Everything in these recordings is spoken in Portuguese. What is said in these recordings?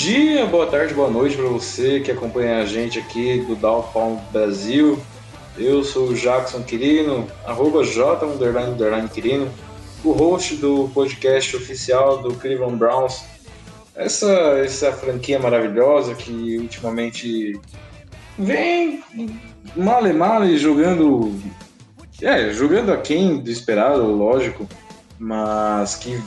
dia, boa tarde, boa noite para você que acompanha a gente aqui do Downtown Brasil. Eu sou o Jackson Quirino, arroba J underline, underline Quirino, o host do podcast oficial do Cleveland Browns. Essa, essa franquia maravilhosa que ultimamente vem male male jogando. É, jogando aquém do esperado, lógico, mas que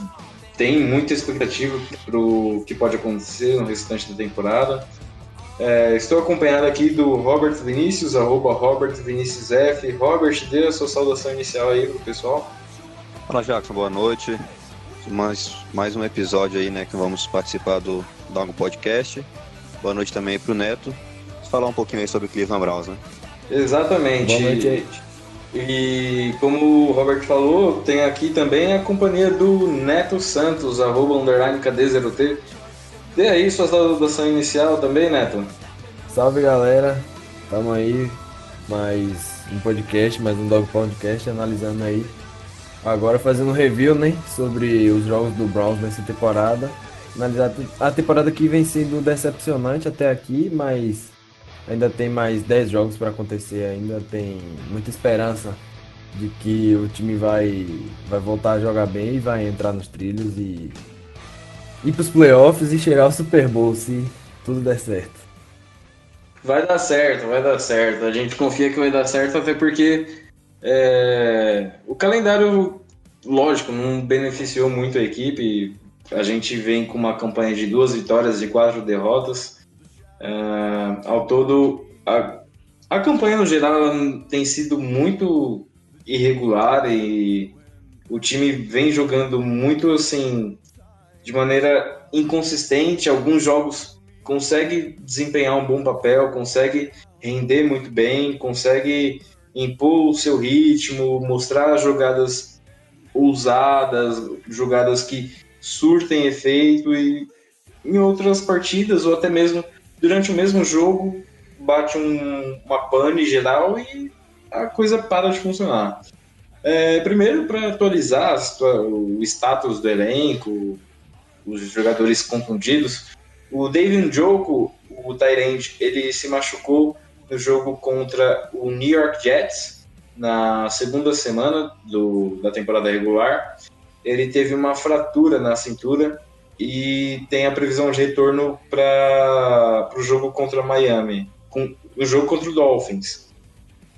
tem muita expectativa para o que pode acontecer no restante da temporada. É, estou acompanhado aqui do Robert Vinícius, arroba Robert Vinícius F. Robert, dê a sua saudação inicial aí pro pessoal. Fala Jackson, boa noite. Mais, mais um episódio aí, né, que vamos participar do Dog Podcast. Boa noite também pro Neto. Vamos falar um pouquinho aí sobre o Cleveland Browns, né? Exatamente. Boa noite, gente. E como o Robert falou, tem aqui também a companhia do Neto Santos, arroba underline KD0T. Dê aí sua saudação inicial também, Neto. Salve galera, tamo aí, mais um podcast, mais um Dog Podcast, analisando aí. Agora fazendo um review, né, sobre os jogos do Browns nessa temporada. Analisar a temporada que vem sendo decepcionante até aqui, mas ainda tem mais 10 jogos para acontecer, ainda tem muita esperança de que o time vai, vai voltar a jogar bem e vai entrar nos trilhos e ir pros playoffs e chegar ao Super Bowl se tudo der certo. Vai dar certo, vai dar certo. A gente confia que vai dar certo, até porque é, o calendário, lógico, não beneficiou muito a equipe. A gente vem com uma campanha de duas vitórias e quatro derrotas. É, ao todo, a, a campanha no geral tem sido muito irregular e o time vem jogando muito assim de maneira inconsistente. Alguns jogos consegue desempenhar um bom papel, consegue render muito bem, consegue impor o seu ritmo, mostrar jogadas ousadas, jogadas que surtem efeito e em outras partidas ou até mesmo durante o mesmo jogo bate um, uma pane geral e a coisa para de funcionar. É, primeiro, para atualizar o status do elenco, os jogadores contundidos, o David Njoku, o Tyrande, ele se machucou no jogo contra o New York Jets na segunda semana do, da temporada regular. Ele teve uma fratura na cintura e tem a previsão de retorno para o jogo contra Miami, com, o jogo contra o Dolphins.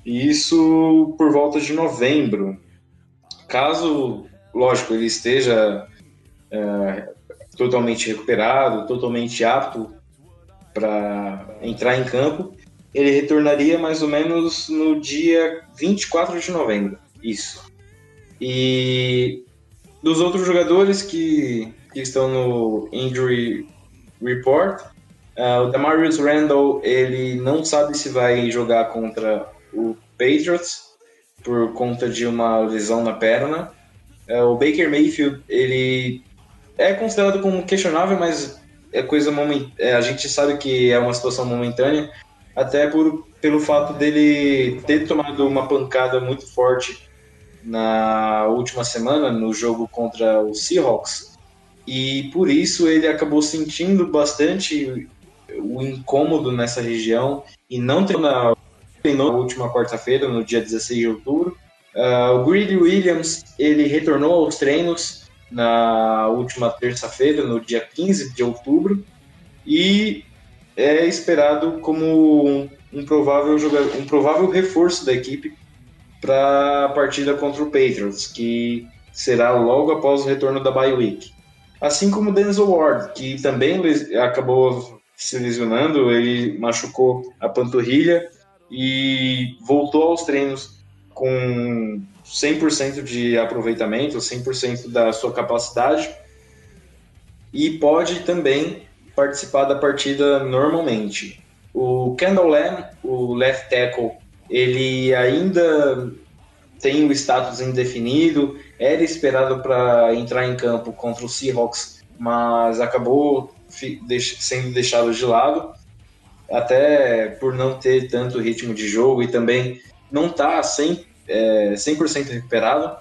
E isso por volta de novembro. Caso, lógico, ele esteja é, totalmente recuperado, totalmente apto para entrar em campo, ele retornaria mais ou menos no dia 24 de novembro. Isso. E dos outros jogadores que, que estão no injury report, uh, o Demarius Randall ele não sabe se vai jogar contra o Patriots por conta de uma lesão na perna. Uh, o Baker Mayfield ele é considerado como questionável, mas é coisa moment... é, a gente sabe que é uma situação momentânea, até por, pelo fato dele ter tomado uma pancada muito forte na última semana no jogo contra o Seahawks e por isso ele acabou sentindo bastante o incômodo nessa região e não treinou treinou na última quarta-feira, no dia 16 de outubro, Uh, o Greedy Williams ele retornou aos treinos na última terça-feira, no dia 15 de outubro, e é esperado como um, um provável, jogador, um provável reforço da equipe para a partida contra o Patriots, que será logo após o retorno da bye week. Assim como Denzel Ward, que também acabou se lesionando, ele machucou a panturrilha e voltou aos treinos com 100% de aproveitamento, 100% da sua capacidade e pode também participar da partida normalmente. O Kendall Lamb, o left tackle, ele ainda tem o status indefinido, era esperado para entrar em campo contra o Seahawks, mas acabou sendo deixado de lado, até por não ter tanto ritmo de jogo e também não está 100%, é, 100 recuperado.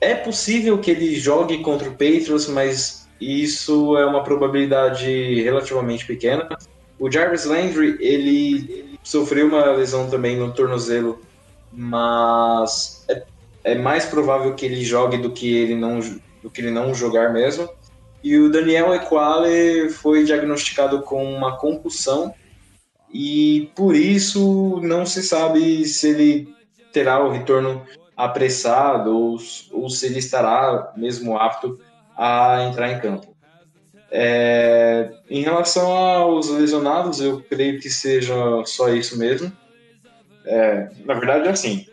É possível que ele jogue contra o Patriots, mas isso é uma probabilidade relativamente pequena. O Jarvis Landry, ele sofreu uma lesão também no tornozelo, mas é, é mais provável que ele jogue do que ele não, do que ele não jogar mesmo. E o Daniel Equale foi diagnosticado com uma concussão e por isso não se sabe se ele terá o retorno apressado ou, ou se ele estará mesmo apto a entrar em campo. É, em relação aos lesionados, eu creio que seja só isso mesmo. É, na verdade, assim,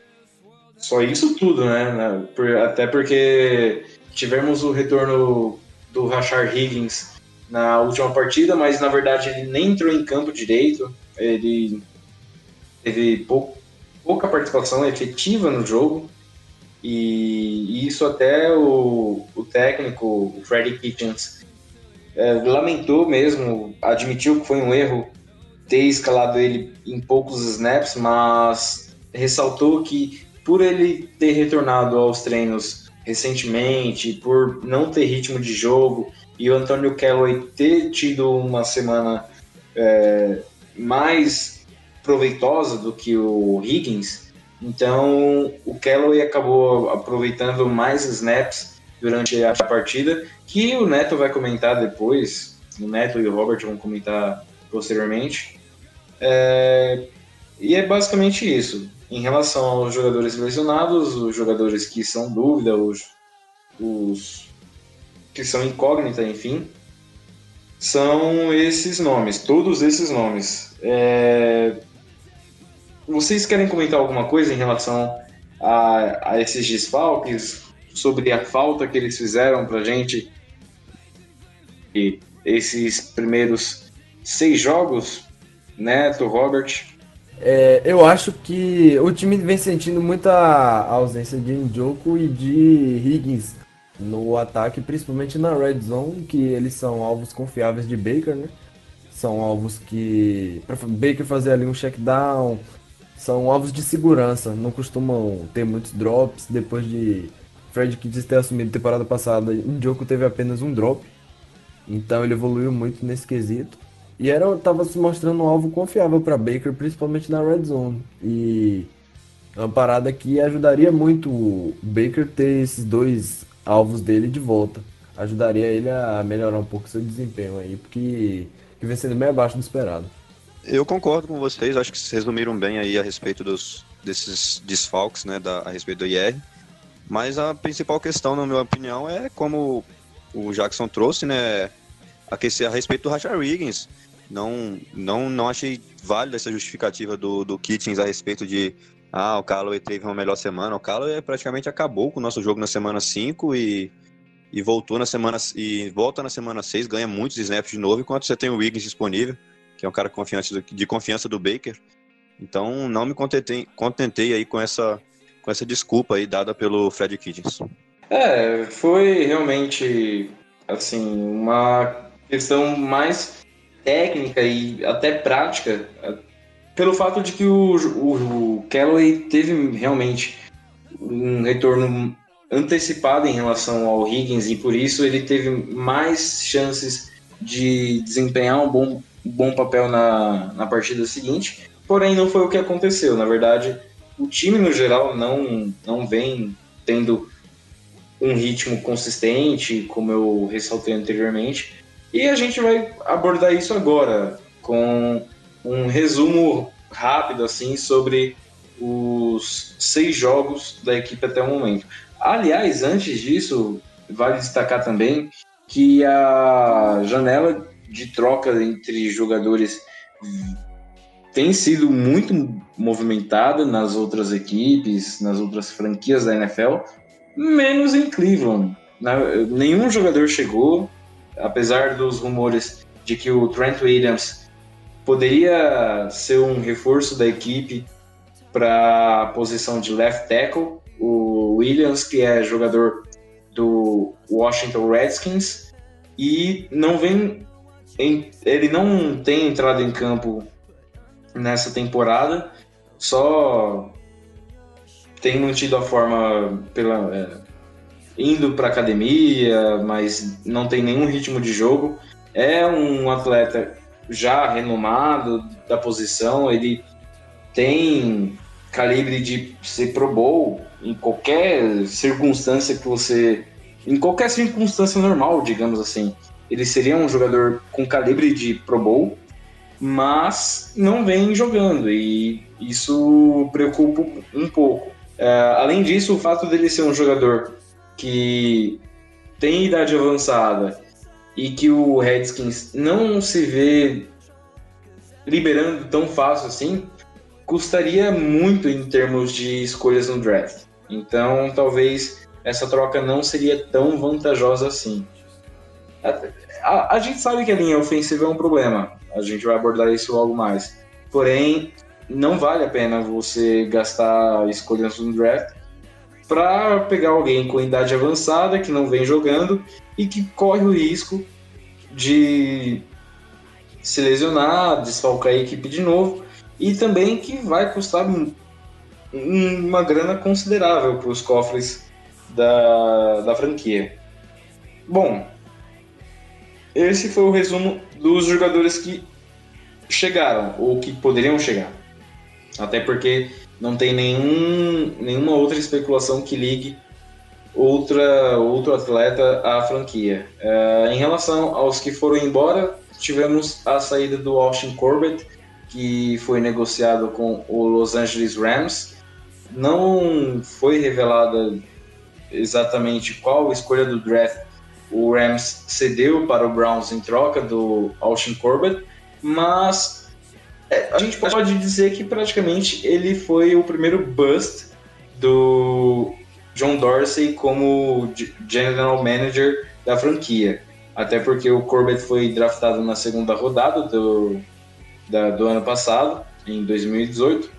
só isso tudo, né? Até porque tivemos o retorno do Rashard Higgins na última partida, mas na verdade ele nem entrou em campo direito. Ele teve pouca participação efetiva no jogo. E isso até o, o técnico, o Freddy Kitchens, é, lamentou mesmo, admitiu que foi um erro ter escalado ele em poucos snaps, mas ressaltou que por ele ter retornado aos treinos recentemente, por não ter ritmo de jogo e o Antônio Callaway ter tido uma semana é, mais proveitosa do que o Higgins, então o Callaway acabou aproveitando mais snaps durante a partida, que o Neto vai comentar depois, o Neto e o Robert vão comentar posteriormente. É, e é basicamente isso. Em relação aos jogadores lesionados, os jogadores que são dúvida, os, os que são incógnita, enfim, são esses nomes, todos esses nomes. É, vocês querem comentar alguma coisa em relação a, a esses desfalques, sobre a falta que eles fizeram para gente e esses primeiros seis jogos, Neto, Robert? É, eu acho que o time vem sentindo muita ausência de Njoku e de Higgins no ataque, principalmente na red zone, que eles são alvos confiáveis de Baker, né? São alvos que. Para Baker fazer ali um check down, são alvos de segurança, não costumam ter muitos drops. Depois de Fred Kitts ter assumido temporada passada, Njoku teve apenas um drop, então ele evoluiu muito nesse quesito. E era, tava se mostrando um alvo confiável para Baker, principalmente na red zone. E uma parada que ajudaria muito o Baker ter esses dois alvos dele de volta. Ajudaria ele a melhorar um pouco seu desempenho aí, porque que vem sendo bem abaixo do esperado. Eu concordo com vocês, acho que vocês resumiram bem aí a respeito dos, desses desfalques, né, da, a respeito do IR. Mas a principal questão, na minha opinião, é como o Jackson trouxe, né, aquecer a respeito do Rashard Wiggins. Não, não, não achei válida essa justificativa do, do Kitchens a respeito de ah, o Callaway teve uma melhor semana. O Callaway praticamente acabou com o nosso jogo na semana 5 e, e voltou na semana e volta na semana 6, ganha muitos snaps de novo, enquanto você tem o Wiggins disponível que é um cara de confiança do Baker. Então não me contentei, contentei aí com essa, com essa desculpa aí dada pelo Fred Kiddings. É, foi realmente assim uma questão mais técnica e até prática, pelo fato de que o, o, o teve realmente um retorno antecipado em relação ao Higgins e por isso ele teve mais chances de desempenhar um bom bom papel na, na partida seguinte, porém não foi o que aconteceu. Na verdade, o time no geral não, não vem tendo um ritmo consistente, como eu ressaltei anteriormente. E a gente vai abordar isso agora com um resumo rápido assim sobre os seis jogos da equipe até o momento. Aliás, antes disso, vale destacar também que a janela de troca entre jogadores tem sido muito movimentada nas outras equipes, nas outras franquias da NFL, menos em Cleveland. Nenhum jogador chegou, apesar dos rumores de que o Trent Williams poderia ser um reforço da equipe para a posição de left tackle. O Williams, que é jogador do Washington Redskins, e não vem em, ele não tem entrado em campo nessa temporada, só tem mantido a forma pela é, indo para academia, mas não tem nenhum ritmo de jogo. É um atleta já renomado da posição, ele tem calibre de ser Pro Bowl em qualquer circunstância que você. Em qualquer circunstância normal, digamos assim. Ele seria um jogador com calibre de Pro Bowl, mas não vem jogando e isso preocupa um pouco. É, além disso, o fato dele ser um jogador que tem idade avançada e que o Redskins não se vê liberando tão fácil assim, custaria muito em termos de escolhas no draft. Então, talvez essa troca não seria tão vantajosa assim. A, a, a, gente sabe que a linha ofensiva é um problema, a gente vai abordar isso logo mais. Porém, não vale a pena você gastar escolhas no draft para pegar alguém com idade avançada que não vem jogando e que corre o risco de se lesionar, desfalcar a equipe de novo e também que vai custar uma grana considerável para os cofres da, da franquia. Bom, esse foi o resumo dos jogadores que chegaram ou que poderiam chegar. Até porque não tem nenhum, nenhuma outra especulação que ligue outra, outro atleta à franquia. Uh, em relação aos que foram embora, tivemos a saída do Austin Corbett, que foi negociado com o Los Angeles Rams. Não foi revelada exatamente qual escolha do draft o Rams cedeu para o Browns em troca do Austin Corbett, mas é, a gente pode dizer que praticamente ele foi o primeiro bust do John Dorsey como general manager da franquia. Até porque o Corbett foi draftado na segunda rodada do, da, do ano passado, em 2018,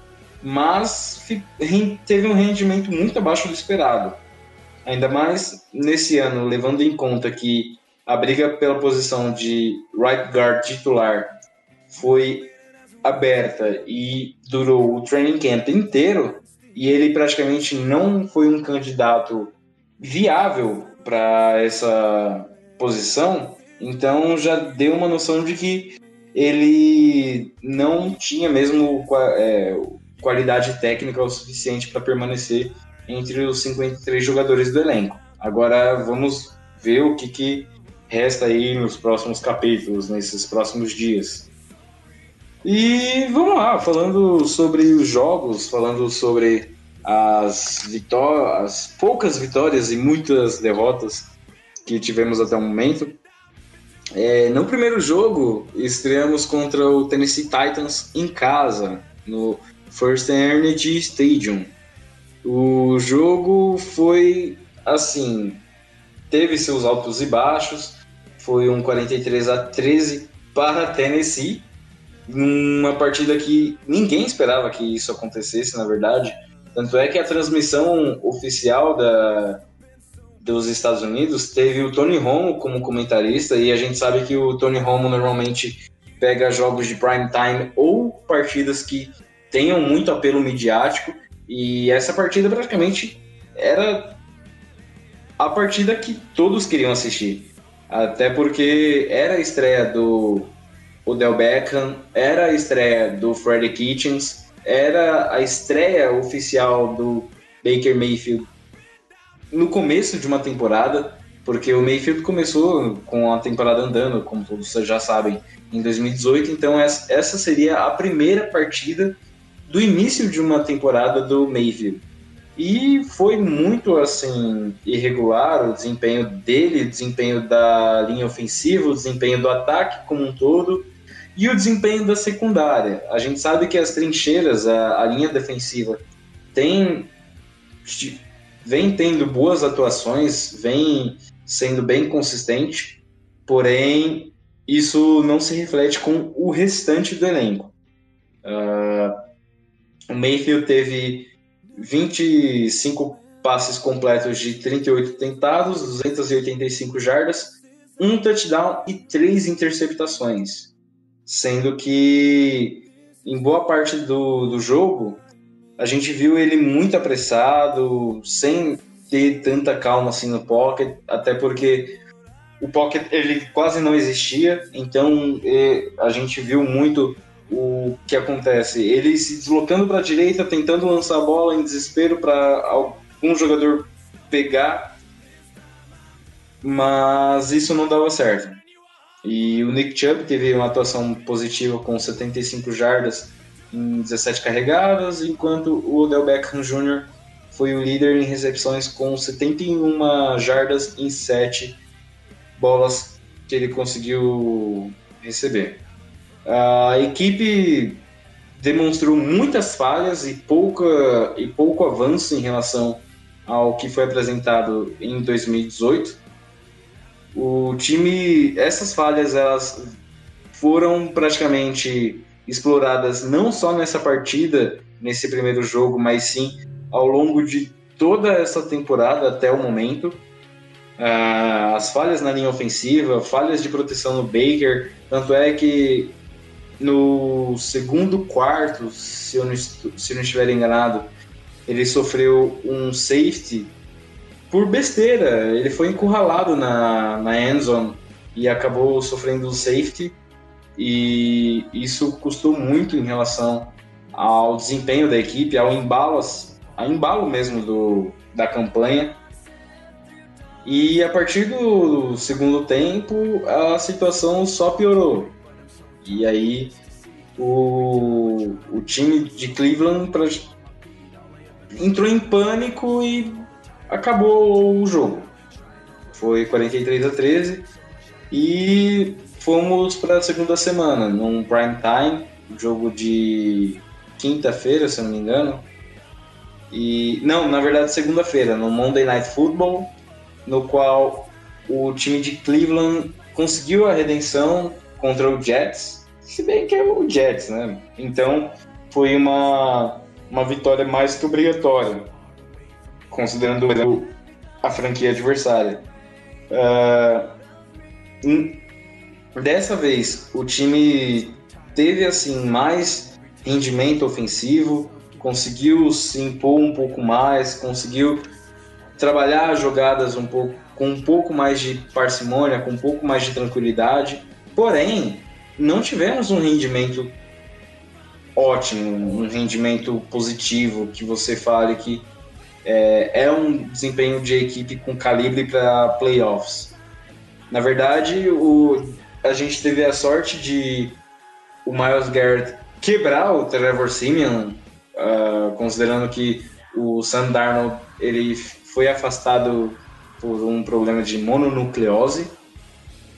mas teve um rendimento muito abaixo do esperado. Ainda mais nesse ano, levando em conta que a briga pela posição de right guard titular foi aberta e durou o training camp inteiro, e ele praticamente não foi um candidato viável para essa posição, então já deu uma noção de que ele não tinha mesmo é, qualidade técnica o suficiente para permanecer entre os 53 jogadores do elenco. Agora vamos ver o que, que resta aí nos próximos capítulos, nesses próximos dias. E vamos lá, falando sobre os jogos, falando sobre as vitórias, as poucas vitórias e muitas derrotas que tivemos até o momento. É, no primeiro jogo, estreamos contra o Tennessee Titans em casa, no First Energy Stadium. O jogo foi assim, teve seus altos e baixos, foi um 43 a 13 para Tennessee, numa partida que ninguém esperava que isso acontecesse, na verdade. Tanto é que a transmissão oficial da, dos Estados Unidos teve o Tony Romo como comentarista, e a gente sabe que o Tony Romo normalmente pega jogos de prime time ou partidas que tenham muito apelo midiático e essa partida praticamente era a partida que todos queriam assistir. Até porque era a estreia do Odell Beckham, era a estreia do Freddie Kitchens, era a estreia oficial do Baker Mayfield no começo de uma temporada, porque o Mayfield começou com a temporada andando, como todos já sabem, em 2018, então essa seria a primeira partida do início de uma temporada do Mayfield. E foi muito assim irregular o desempenho dele, o desempenho da linha ofensiva, o desempenho do ataque como um todo e o desempenho da secundária. A gente sabe que as trincheiras, a, a linha defensiva, tem vem tendo boas atuações, vem sendo bem consistente, porém isso não se reflete com o restante do elenco. Uh, o Mayfield teve 25 passes completos de 38 tentados, 285 jardas, um touchdown e três interceptações. Sendo que em boa parte do, do jogo a gente viu ele muito apressado, sem ter tanta calma assim no pocket, até porque o pocket ele quase não existia, então a gente viu muito o que acontece? Ele se deslocando para a direita, tentando lançar a bola em desespero para algum jogador pegar, mas isso não dava certo. E o Nick Chubb teve uma atuação positiva com 75 jardas em 17 carregadas, enquanto o Odell Beckham Jr. foi o líder em recepções com 71 jardas em 7 bolas que ele conseguiu receber. A equipe demonstrou muitas falhas e, pouca, e pouco avanço em relação ao que foi apresentado em 2018. O time, essas falhas, elas foram praticamente exploradas não só nessa partida, nesse primeiro jogo, mas sim ao longo de toda essa temporada até o momento. Uh, as falhas na linha ofensiva, falhas de proteção no Baker, tanto é que no segundo quarto, se eu não, se eu não estiver enganado, ele sofreu um safety por besteira. Ele foi encurralado na, na endzone e acabou sofrendo um safety. E isso custou muito em relação ao desempenho da equipe, ao embalo, ao embalo mesmo do, da campanha. E a partir do segundo tempo, a situação só piorou. E aí o, o time de Cleveland pra, entrou em pânico e acabou o jogo. Foi 43 a 13 e fomos para a segunda semana, num prime time, jogo de quinta-feira, se não me engano. E não, na verdade, segunda-feira, no Monday Night Football, no qual o time de Cleveland conseguiu a redenção contra o Jets, se bem que é o Jets, né? Então foi uma, uma vitória mais que obrigatória, considerando a franquia adversária. Uh, dessa vez o time teve assim mais rendimento ofensivo, conseguiu se impor um pouco mais, conseguiu trabalhar jogadas um pouco com um pouco mais de parcimônia, com um pouco mais de tranquilidade Porém, não tivemos um rendimento ótimo, um rendimento positivo que você fale que é, é um desempenho de equipe com calibre para playoffs. Na verdade, o, a gente teve a sorte de o Miles Garrett quebrar o Trevor Simeon, uh, considerando que o Sam Darnold ele foi afastado por um problema de mononucleose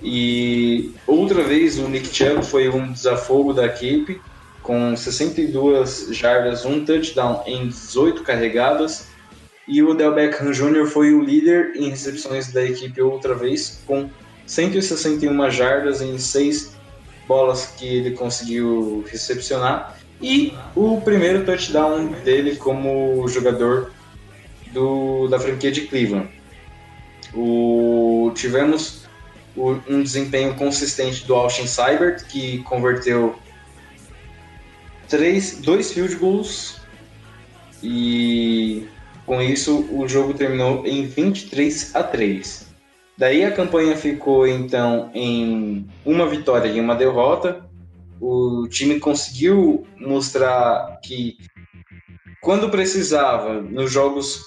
e outra vez o Nick Chubb foi um desafogo da equipe, com 62 jardas, um touchdown em 18 carregadas. E o Del Beckham Jr. foi o líder em recepções da equipe outra vez, com 161 jardas em 6 bolas que ele conseguiu recepcionar. E o primeiro touchdown dele como jogador do, da franquia de Cleveland. O, tivemos um desempenho consistente do Austin Seibert, que converteu três, dois field goals e com isso o jogo terminou em 23 a 3. Daí a campanha ficou então em uma vitória e uma derrota. o time conseguiu mostrar que quando precisava, nos jogos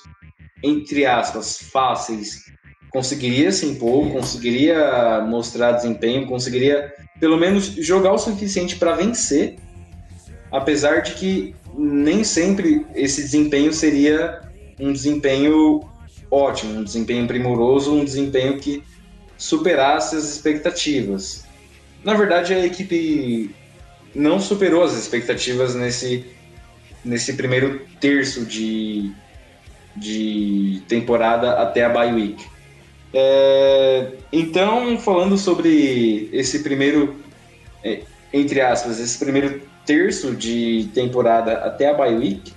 entre aspas fáceis, conseguiria se impor, conseguiria mostrar desempenho, conseguiria pelo menos jogar o suficiente para vencer, apesar de que nem sempre esse desempenho seria um desempenho ótimo, um desempenho primoroso, um desempenho que superasse as expectativas. Na verdade, a equipe não superou as expectativas nesse, nesse primeiro terço de, de temporada até a bye week. É, então, falando sobre esse primeiro, é, entre aspas, esse primeiro terço de temporada até a bye week,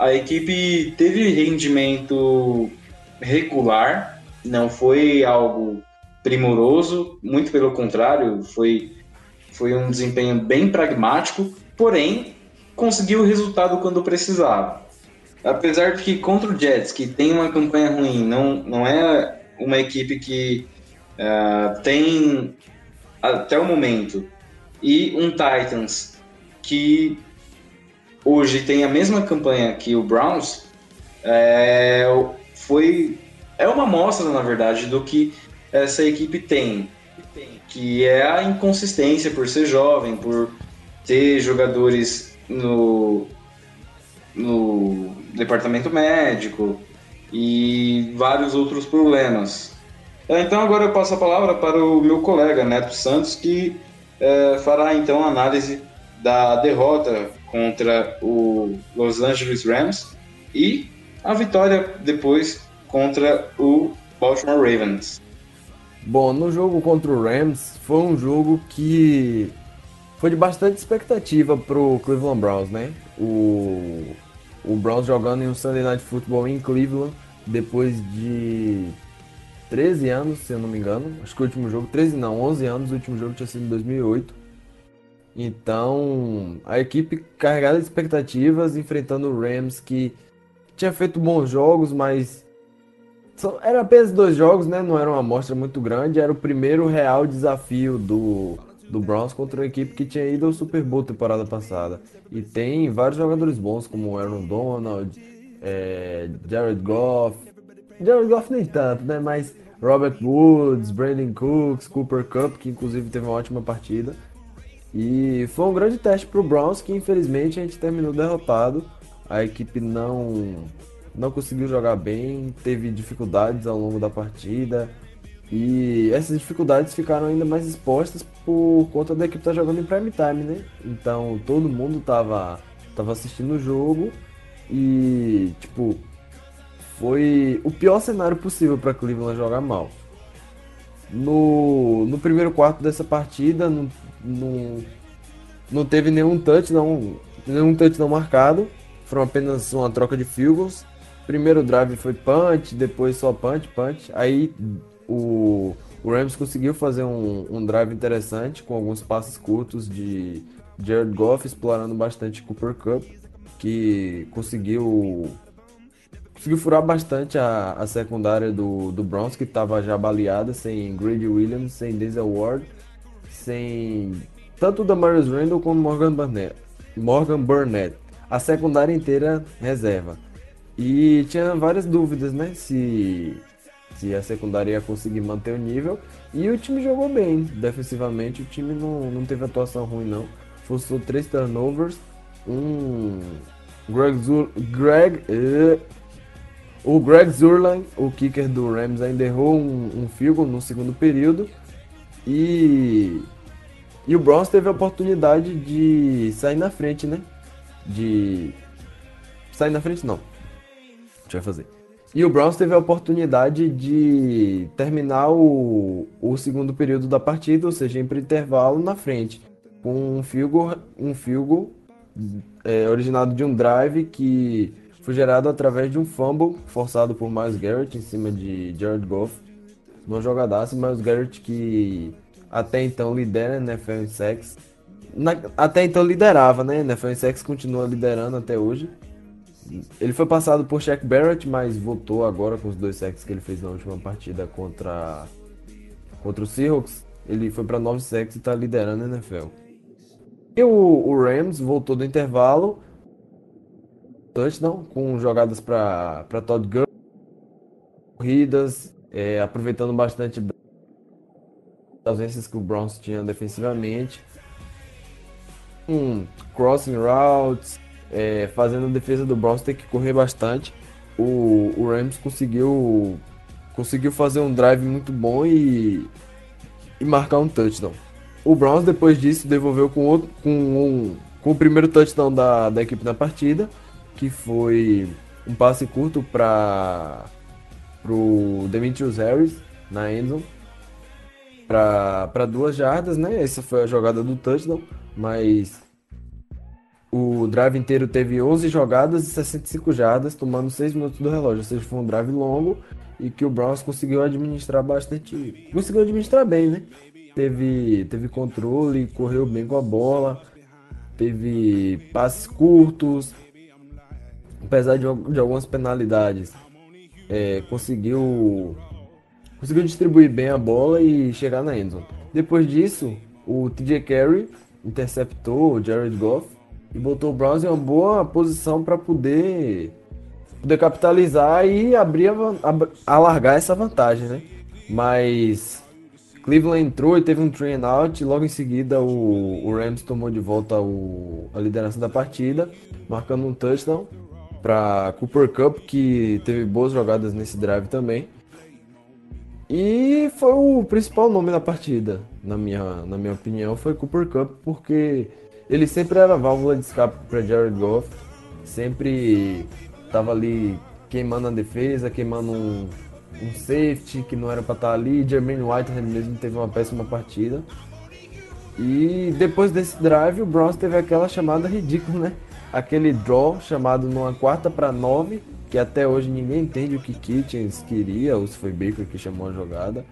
a equipe teve rendimento regular, não foi algo primoroso, muito pelo contrário, foi, foi um desempenho bem pragmático, porém conseguiu o resultado quando precisava. Apesar de que contra o Jets, que tem uma campanha ruim, não, não é uma equipe que uh, tem até o momento e um Titans que hoje tem a mesma campanha que o Browns é, foi é uma amostra na verdade do que essa equipe tem que é a inconsistência por ser jovem por ter jogadores no no departamento médico e vários outros problemas. É, então agora eu passo a palavra para o meu colega Neto Santos, que é, fará então a análise da derrota contra o Los Angeles Rams e a vitória depois contra o Baltimore Ravens. Bom, no jogo contra o Rams foi um jogo que foi de bastante expectativa para o Cleveland Browns, né? O o Browns jogando em um Sunday Night Football em Cleveland depois de 13 anos, se eu não me engano. Acho que o último jogo, 13 não, 11 anos, o último jogo tinha sido em 2008. Então, a equipe carregada de expectativas, enfrentando o Rams que tinha feito bons jogos, mas era apenas dois jogos, né? Não era uma amostra muito grande, era o primeiro real desafio do do Browns contra uma equipe que tinha ido ao Super Bowl temporada passada. E tem vários jogadores bons, como Aaron Donald, é, Jared Goff. Jared Goff nem tanto, né? Mas Robert Woods, Brandon Cooks, Cooper Cup, que inclusive teve uma ótima partida. E foi um grande teste para o Browns, que infelizmente a gente terminou derrotado. A equipe não, não conseguiu jogar bem, teve dificuldades ao longo da partida. E essas dificuldades ficaram ainda mais expostas por conta da equipe estar tá jogando em prime time, né? Então todo mundo tava, tava assistindo o jogo e, tipo, foi o pior cenário possível para Cleveland jogar mal. No, no primeiro quarto dessa partida, não, não teve nenhum touchdown, nenhum touchdown marcado, foram apenas uma troca de field goals. Primeiro drive foi punch, depois só punch, punch. Aí o, o Rams conseguiu fazer um, um drive interessante com alguns passes curtos de Jared Goff explorando bastante Cooper Cup, que conseguiu conseguiu furar bastante a, a secundária do, do Browns, que estava já baleada, sem Grady Williams, sem Denzel Ward, sem tanto da Marius Randall como Morgan Burnett. Morgan Burnett. A secundária inteira reserva. E tinha várias dúvidas, né? Se se a secundária ia conseguir manter o nível. E o time jogou bem. Defensivamente, o time não, não teve atuação ruim, não. Forçou três turnovers. Um. Greg. Zur, Greg uh, o Greg Zurline, o kicker do Rams, ainda errou um, um field no segundo período. E. E o Browns teve a oportunidade de sair na frente, né? De. Sair na frente, não. Deixa eu fazer e o Browns teve a oportunidade de terminar o, o segundo período da partida, ou seja, em intervalo na frente, com um field um é, originado de um drive que foi gerado através de um fumble forçado por Miles Garrett em cima de Jared Goff. Uma jogadaça, Miles Garrett que até então lidera a NFL em sacks. Na, até então liderava, né? NFL em sacks continua liderando até hoje. Ele foi passado por Shaq Barrett, mas voltou agora com os dois sacks que ele fez na última partida contra, contra o Seahawks. Ele foi para 9 sacks e está liderando a NFL. E o, o Rams voltou do intervalo, touchdown, com jogadas para Todd Gurley, corridas, é, aproveitando bastante das ausências que o Browns tinha defensivamente. Um, crossing routes, é, fazendo a defesa do Browns ter que correr bastante. O, o Rams conseguiu conseguiu fazer um drive muito bom e, e marcar um touchdown. O Browns depois disso devolveu com, outro, com, um, com o primeiro touchdown da, da equipe na partida, que foi um passe curto para o Demetrius Harris na endzone para duas jardas, né? Essa foi a jogada do touchdown, mas o drive inteiro teve 11 jogadas e 65 jardas, tomando 6 minutos do relógio. Ou seja, foi um drive longo e que o Browns conseguiu administrar bastante. Conseguiu administrar bem, né? Teve, teve controle, correu bem com a bola, teve passes curtos, apesar de, de algumas penalidades. É, conseguiu conseguiu distribuir bem a bola e chegar na endzone. Depois disso, o TJ Carey interceptou o Jared Goff e botou o Browns em uma boa posição para poder, poder capitalizar e abrir a, alargar essa vantagem, né? Mas Cleveland entrou e teve um train out e logo em seguida o, o Rams tomou de volta o, a liderança da partida, marcando um touchdown para Cooper Cup, que teve boas jogadas nesse drive também. E foi o principal nome da partida, na minha, na minha opinião, foi Cooper Cup, porque ele sempre era válvula de escape para Jared Goff, sempre estava ali queimando a defesa, queimando um, um safety que não era para estar tá ali. Jermaine Whitehead mesmo teve uma péssima partida. E depois desse drive, o Browns teve aquela chamada ridícula, né? Aquele draw chamado numa quarta para nove, que até hoje ninguém entende o que Kitchens queria, ou se foi Baker que chamou a jogada.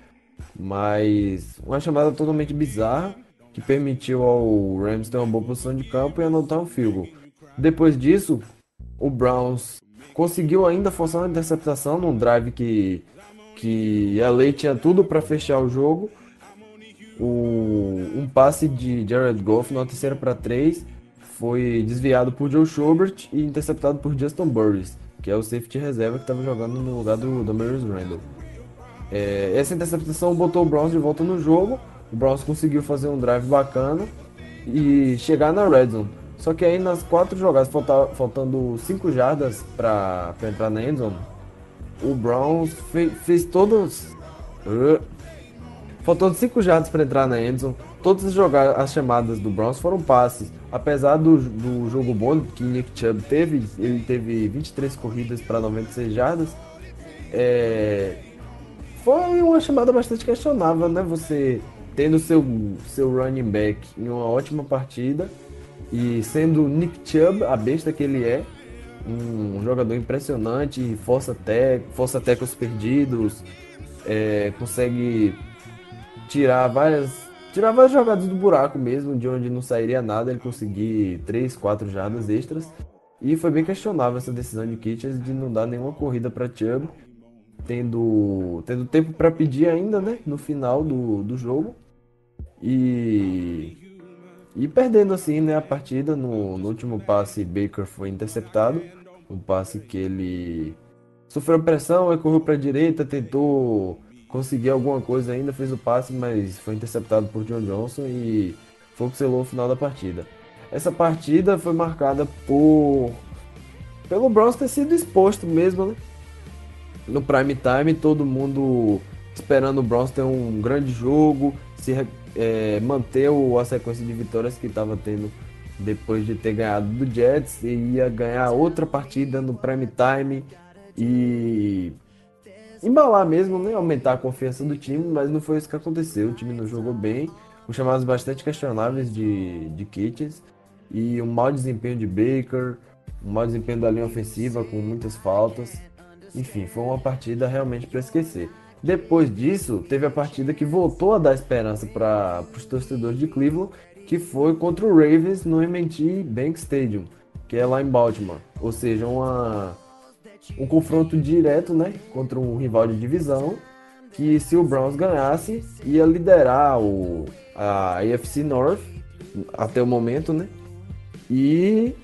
Mas uma chamada totalmente bizarra que permitiu ao Rams ter uma boa posição de campo e anotar um field. Depois disso, o Browns conseguiu ainda forçar uma interceptação num drive que, que a Lei tinha tudo para fechar o jogo. O, um passe de Jared Goff na terceira para três foi desviado por Joe Schobert e interceptado por Justin Burris, que é o safety reserva que estava jogando no lugar do Damaris Randall. É, essa interceptação botou o Browns de volta no jogo o Browns conseguiu fazer um drive bacana e chegar na red zone. Só que aí nas quatro jogadas, faltando cinco jardas para entrar na end zone, o Browns fez, fez todos. Uh, faltando cinco jardas para entrar na end zone, todas as, jogadas, as chamadas do Browns foram passes. Apesar do, do jogo bom que Nick Chubb teve, ele teve 23 corridas para 96 jardas. É, foi uma chamada bastante questionável, né? Você tendo seu, seu running back em uma ótima partida e sendo Nick Chubb, a besta que ele é, um jogador impressionante, força, tec, força tecos perdidos, é, consegue tirar várias tirar várias jogadas do buraco mesmo, de onde não sairia nada, ele conseguir 3, 4 jardas extras. E foi bem questionável essa decisão de Kitchens de não dar nenhuma corrida para Chubb, tendo, tendo tempo para pedir ainda, né, no final do, do jogo. E, e perdendo assim né, a partida no, no último passe, Baker foi interceptado. Um passe que ele sofreu pressão, aí correu para a direita, tentou conseguir alguma coisa ainda, fez o passe, mas foi interceptado por John Johnson e foi o que selou o final da partida. Essa partida foi marcada por pelo Browns ter sido exposto mesmo, né? No prime time, todo mundo esperando o Browns ter um grande jogo, se é, manter a sequência de vitórias que estava tendo depois de ter ganhado do Jets e ia ganhar outra partida no prime time e embalar mesmo, né? Aumentar a confiança do time, mas não foi isso que aconteceu. O time não jogou bem, com chamados bastante questionáveis de, de Kitchens e um mau desempenho de Baker, um mau desempenho da linha ofensiva com muitas faltas. Enfim, foi uma partida realmente para esquecer. Depois disso, teve a partida que voltou a dar esperança para os torcedores de Cleveland, que foi contra o Ravens no M&T Bank Stadium, que é lá em Baltimore. Ou seja, uma, um confronto direto né, contra um rival de divisão, que se o Browns ganhasse, ia liderar o, a AFC North até o momento, né? E,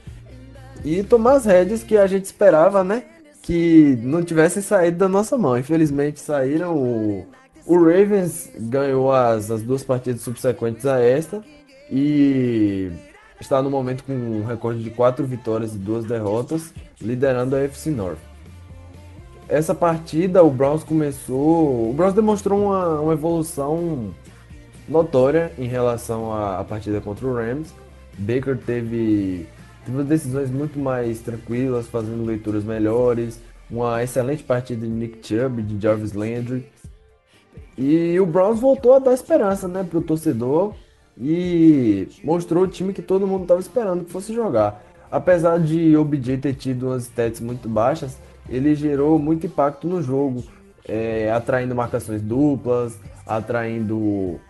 e tomar as rédeas que a gente esperava, né? Que não tivessem saído da nossa mão. Infelizmente saíram. O, o Ravens ganhou as, as duas partidas subsequentes a esta e está no momento com um recorde de quatro vitórias e duas derrotas, liderando a FC North. Essa partida, o Browns começou. O Browns demonstrou uma, uma evolução notória em relação à, à, partida contra o Rams. Baker teve, teve decisões muito mais tranquilas, fazendo leituras melhores. Uma excelente partida de Nick Chubb, de Jarvis Landry. E o Browns voltou a dar esperança né, para o torcedor e mostrou o time que todo mundo estava esperando que fosse jogar. Apesar de OBJ ter tido umas stats muito baixas, ele gerou muito impacto no jogo, é, atraindo marcações duplas, atraindo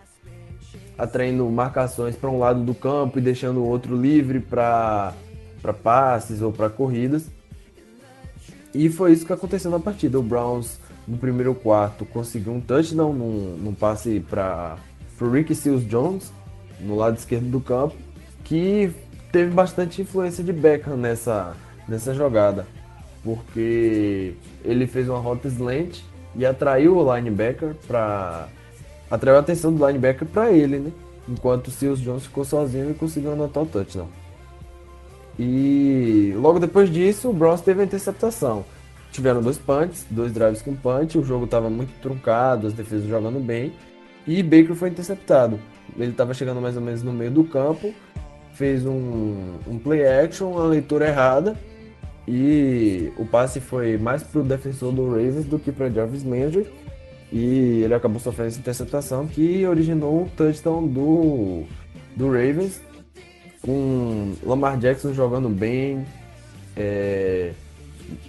atraindo marcações para um lado do campo e deixando o outro livre para passes ou para corridas. E foi isso que aconteceu na partida. O Browns, no primeiro quarto, conseguiu um touchdown num, num passe para o Rick Seals Jones, no lado esquerdo do campo, que teve bastante influência de Beckham nessa, nessa jogada, porque ele fez uma rota slant e atraiu o linebacker para atraiu a atenção do linebacker para ele, né? Enquanto o Seals Jones ficou sozinho e conseguiu anotar o touchdown. E logo depois disso, o Browns teve a interceptação. Tiveram dois punts, dois drives com punch, o jogo estava muito truncado, as defesas jogando bem, e Baker foi interceptado. Ele estava chegando mais ou menos no meio do campo, fez um, um play action, a leitura errada, e o passe foi mais para o defensor do Ravens do que para Jarvis Landry, e ele acabou sofrendo essa interceptação que originou um touchdown do, do Ravens, com Lamar Jackson jogando bem, é,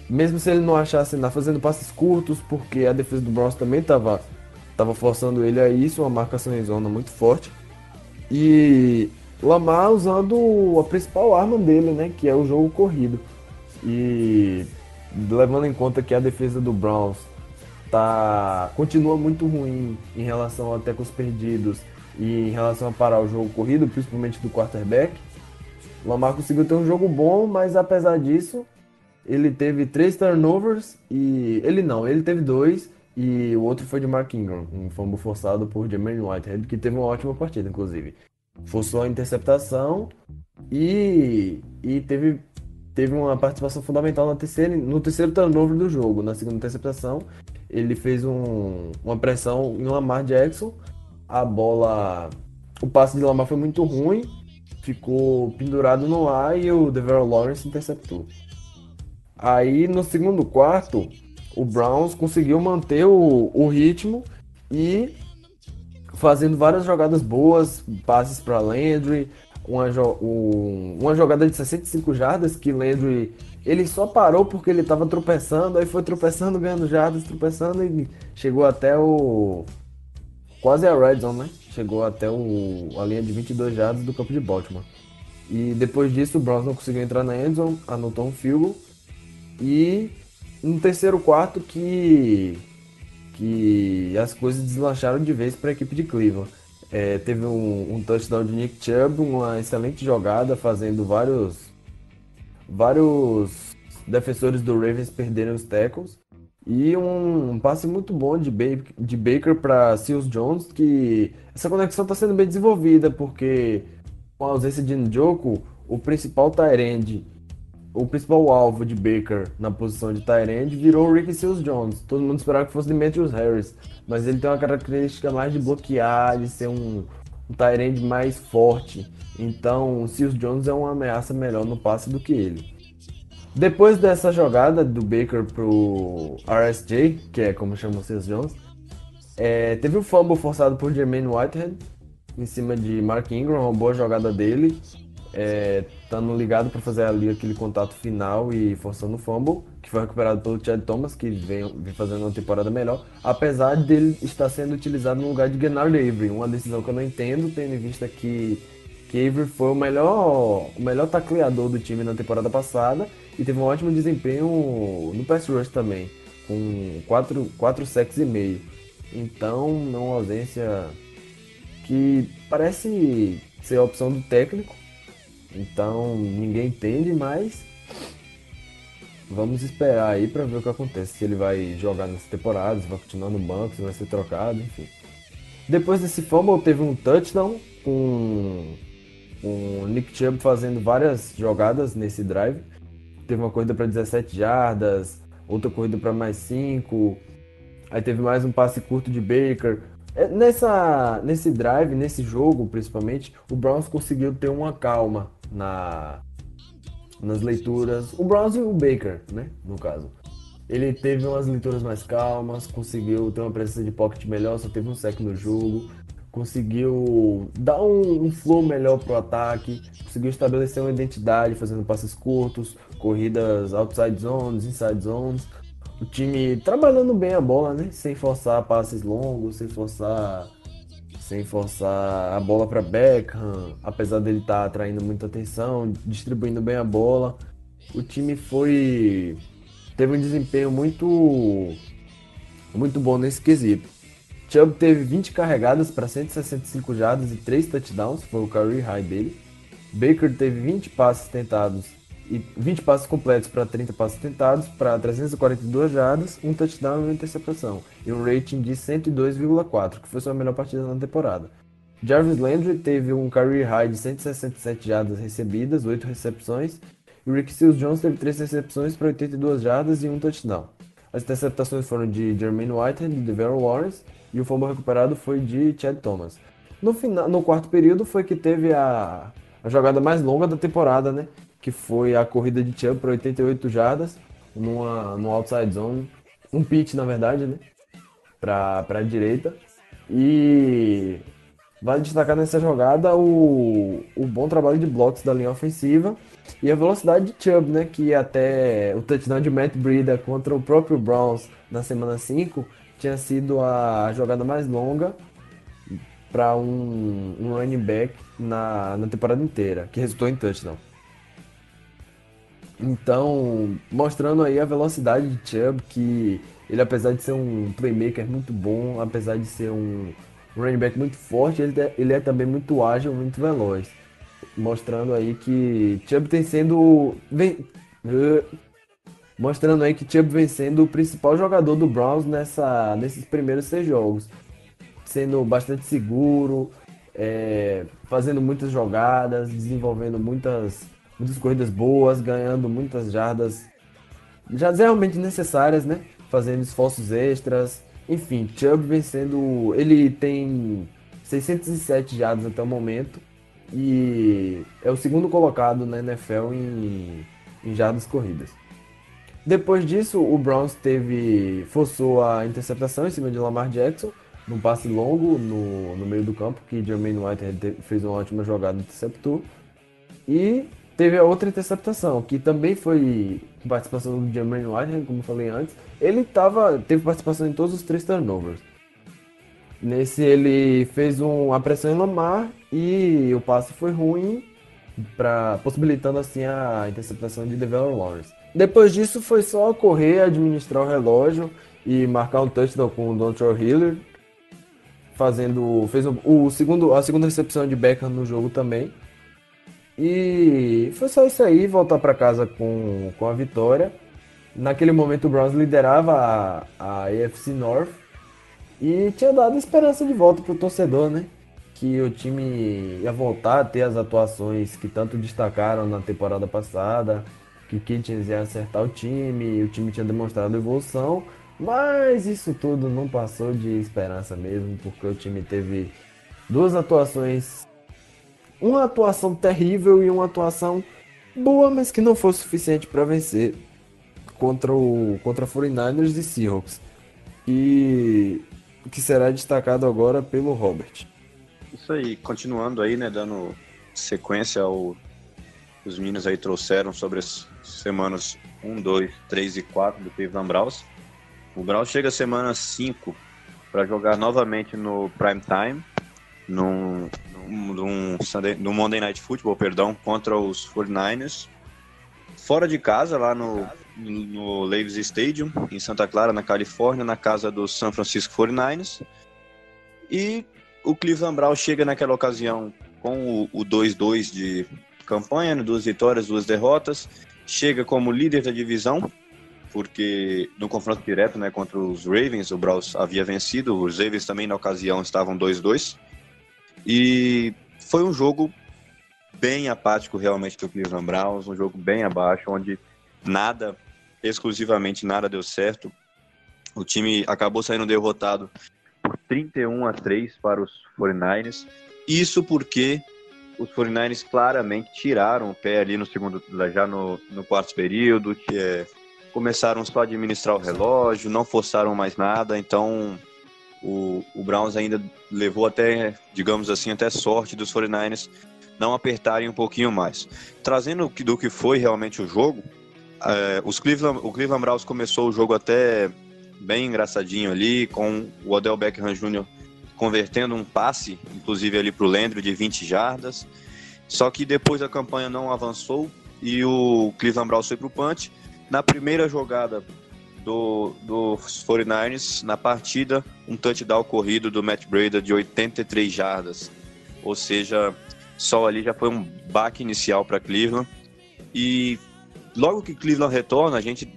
mesmo se ele não achasse nada, fazendo passes curtos, porque a defesa do Browns também estava tava forçando ele a isso, uma marcação em zona muito forte. E Lamar usando a principal arma dele, né, que é o jogo corrido. E levando em conta que a defesa do Browns tá continua muito ruim em relação a tecos perdidos e em relação a parar o jogo corrido, principalmente do quarterback. Lamar conseguiu ter um jogo bom, mas apesar disso, ele teve três turnovers e ele não, ele teve dois e o outro foi de Mark Ingram, um fumble forçado por Jermaine Whitehead, que teve uma ótima partida, inclusive. Forçou a interceptação e, e teve, teve uma participação fundamental na terceira, no terceiro turnover do jogo, na segunda interceptação ele fez um, uma pressão em Lamar Jackson. A bola. O passe de Lamar foi muito ruim. Ficou pendurado no ar e o Dever Lawrence interceptou. Aí no segundo quarto, o Browns conseguiu manter o, o ritmo e fazendo várias jogadas boas, passes para Landry, uma, um, uma jogada de 65 jardas que Landry ele só parou porque ele estava tropeçando, aí foi tropeçando, ganhando jardas, tropeçando e chegou até o. Quase a red zone, né? Chegou até o... a linha de 22 jardas do campo de Baltimore. E depois disso, o Browns não conseguiu entrar na endzone, anotou um field goal. E no terceiro quarto que, que as coisas deslancharam de vez para a equipe de Cleveland. É, teve um, um touchdown de Nick Chubb, uma excelente jogada, fazendo vários vários defensores do Ravens perderam os tackles. E um, um passe muito bom de, ba de Baker para Seals Jones, que essa conexão está sendo bem desenvolvida, porque com a ausência de Njoku, o principal Tyrande, o principal alvo de Baker na posição de Tyrande virou o Ricky Seals Jones. Todo mundo esperava que fosse Demetrius Harris, mas ele tem uma característica mais de bloquear, de ser um, um Tyrande mais forte. Então, o Seals Jones é uma ameaça melhor no passe do que ele. Depois dessa jogada do Baker pro RSJ, que é como chama o Seals Jones, é, teve o um fumble forçado por Jermaine Whitehead em cima de Mark Ingram, uma boa jogada dele, é, estando ligado para fazer ali aquele contato final e forçando o fumble, que foi recuperado pelo Chad Thomas, que vem, vem fazendo uma temporada melhor, apesar dele estar sendo utilizado no lugar de Gennard Avery, uma decisão que eu não entendo, tendo em vista que que Avery foi o melhor, o melhor tacleador do time na temporada passada e teve um ótimo desempenho no pass rush também, com 4, 4 sacks e meio. Então, uma ausência que parece ser a opção do técnico. Então ninguém entende, mas vamos esperar aí para ver o que acontece. Se ele vai jogar nessa temporada, se vai continuar no banco, se vai ser trocado, enfim. Depois desse fumble teve um touchdown com o Nick Chubb fazendo várias jogadas nesse drive. Teve uma corrida para 17 jardas, outra corrida para mais 5. Aí teve mais um passe curto de Baker. É, nessa, nesse drive, nesse jogo principalmente, o Browns conseguiu ter uma calma na, nas leituras. O Browns e o Baker, né? No caso. Ele teve umas leituras mais calmas, conseguiu ter uma presença de pocket melhor, só teve um sec no jogo, conseguiu dar um, um flow melhor pro ataque, conseguiu estabelecer uma identidade fazendo passes curtos, corridas outside zones, inside zones. O time trabalhando bem a bola, né? Sem forçar passes longos, sem forçar sem forçar a bola para Beckham, apesar dele estar tá atraindo muita atenção, distribuindo bem a bola. O time foi teve um desempenho muito muito bom nesse quesito. Chubb teve 20 carregadas para 165 jardas e 3 touchdowns, foi o career high dele. Baker teve 20 passes tentados e 20 passes completos para 30 passes tentados para 342 jardas, um touchdown e uma interceptação, e um rating de 102,4, que foi sua melhor partida na temporada. Jarvis Landry teve um career high de 167 jardas recebidas, 8 recepções, e Rick Seals Jones teve 3 recepções para 82 jardas e um touchdown. As interceptações foram de Jermaine Whitehead e de Deveron Lawrence, e o fumble recuperado foi de Chad Thomas. No, final, no quarto período foi que teve a, a jogada mais longa da temporada, né? Que foi a corrida de Chubb para 88 jardas, numa, no outside zone, um pitch na verdade, né? Para a direita. E vale destacar nessa jogada o, o bom trabalho de blocos da linha ofensiva e a velocidade de Chubb, né? Que até o touchdown de Matt Breida contra o próprio Browns na semana 5 tinha sido a jogada mais longa para um, um running back na, na temporada inteira, que resultou em touchdown. Então, mostrando aí a velocidade de Chubb, que ele apesar de ser um playmaker muito bom, apesar de ser um running back muito forte, ele, é, ele é também muito ágil, muito veloz. Mostrando aí que Chubb tem sendo... Vem, mostrando aí que Chubb vem sendo o principal jogador do Browns nessa, nesses primeiros seis jogos. Sendo bastante seguro, é, fazendo muitas jogadas, desenvolvendo muitas muitas corridas boas, ganhando muitas jardas, jardas realmente necessárias, né? Fazendo esforços extras. Enfim, Chubb vencendo. Ele tem 607 jardas até o momento e é o segundo colocado na NFL em, em jardas corridas. Depois disso, o Browns teve forçou a interceptação em cima de Lamar Jackson num passe longo no, no meio do campo que Jermaine White fez uma ótima jogada interceptou e Teve a outra interceptação, que também foi participação do Jermaine Whitehead, como eu falei antes. Ele tava, teve participação em todos os três turnovers. Nesse ele fez um, a pressão em Lamar e o passe foi ruim, pra, possibilitando assim a interceptação de Devon Lawrence. Depois disso foi só correr, administrar o relógio e marcar um touchdown com o Dontrell Hiller, fazendo fez o, o, segundo a segunda recepção de Beckham no jogo também. E foi só isso aí, voltar para casa com, com a vitória. Naquele momento o Browns liderava a, a AFC North e tinha dado esperança de volta pro torcedor, né? Que o time ia voltar a ter as atuações que tanto destacaram na temporada passada, que Kitchens ia acertar o time, o time tinha demonstrado evolução, mas isso tudo não passou de esperança mesmo, porque o time teve duas atuações uma atuação terrível e uma atuação boa, mas que não foi suficiente para vencer contra o contra 49ers e Seahawks. E que será destacado agora pelo Robert. Isso aí, continuando aí, né, dando sequência ao os meninos aí trouxeram sobre as semanas 1, 2, 3 e 4 do Cleveland Browns. O Browns chega semana 5 para jogar novamente no prime time, num, num, Sunday, Monday Night Football, perdão, contra os 49ers. Fora de casa, lá no, no Levis Stadium, em Santa Clara, na Califórnia, na casa dos San Francisco 49ers. E o Cleveland Brown chega naquela ocasião com o 2-2 de campanha, né, duas vitórias, duas derrotas, chega como líder da divisão, porque no confronto direto né, contra os Ravens, o Browns havia vencido, os Ravens também na ocasião estavam 2-2, e foi um jogo bem apático realmente do Cleveland Browns, um jogo bem abaixo, onde nada, exclusivamente nada deu certo. O time acabou saindo derrotado por 31 a 3 para os 49ers. Isso porque os 49ers claramente tiraram o pé ali no segundo, já no, no quarto período, que é, começaram só a administrar o relógio, não forçaram mais nada, então o, o Browns ainda levou até, digamos assim, até sorte dos 49ers não apertarem um pouquinho mais. Trazendo do que foi realmente o jogo, é, os Cleveland, o Cleveland Browns começou o jogo até bem engraçadinho ali, com o Odell Beckham Jr. convertendo um passe, inclusive ali para o Landry de 20 jardas. Só que depois a campanha não avançou e o Cleveland Browns foi para o punch. Na primeira jogada do, dos 49ers, na partida, um touchdown corrido do Matt Breda de 83 jardas. Ou seja, só ali já foi um baque inicial para Cleveland. E logo que Cleveland retorna, a gente,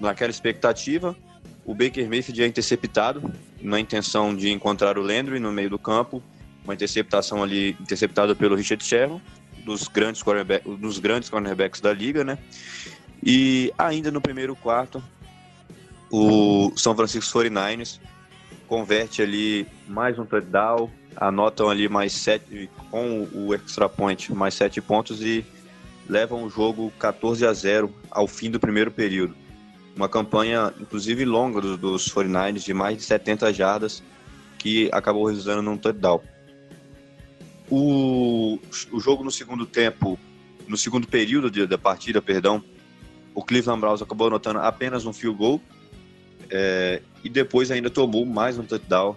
naquela expectativa, o Baker Mayfield é interceptado, na intenção de encontrar o Landry no meio do campo, uma interceptação ali, interceptada pelo Richard Sherman, dos grandes, dos grandes cornerbacks da liga, né? E ainda no primeiro quarto, o São Francisco 49ers converte ali mais um touchdown, anotam ali mais sete, com o extra point, mais sete pontos e levam o jogo 14 a 0 ao fim do primeiro período. Uma campanha, inclusive, longa dos, dos 49ers, de mais de 70 jardas, que acabou resultando num touchdown. O, o jogo no segundo tempo, no segundo período de, da partida, perdão, o Cleveland Browns acabou anotando apenas um field goal é, e depois ainda tomou mais um touchdown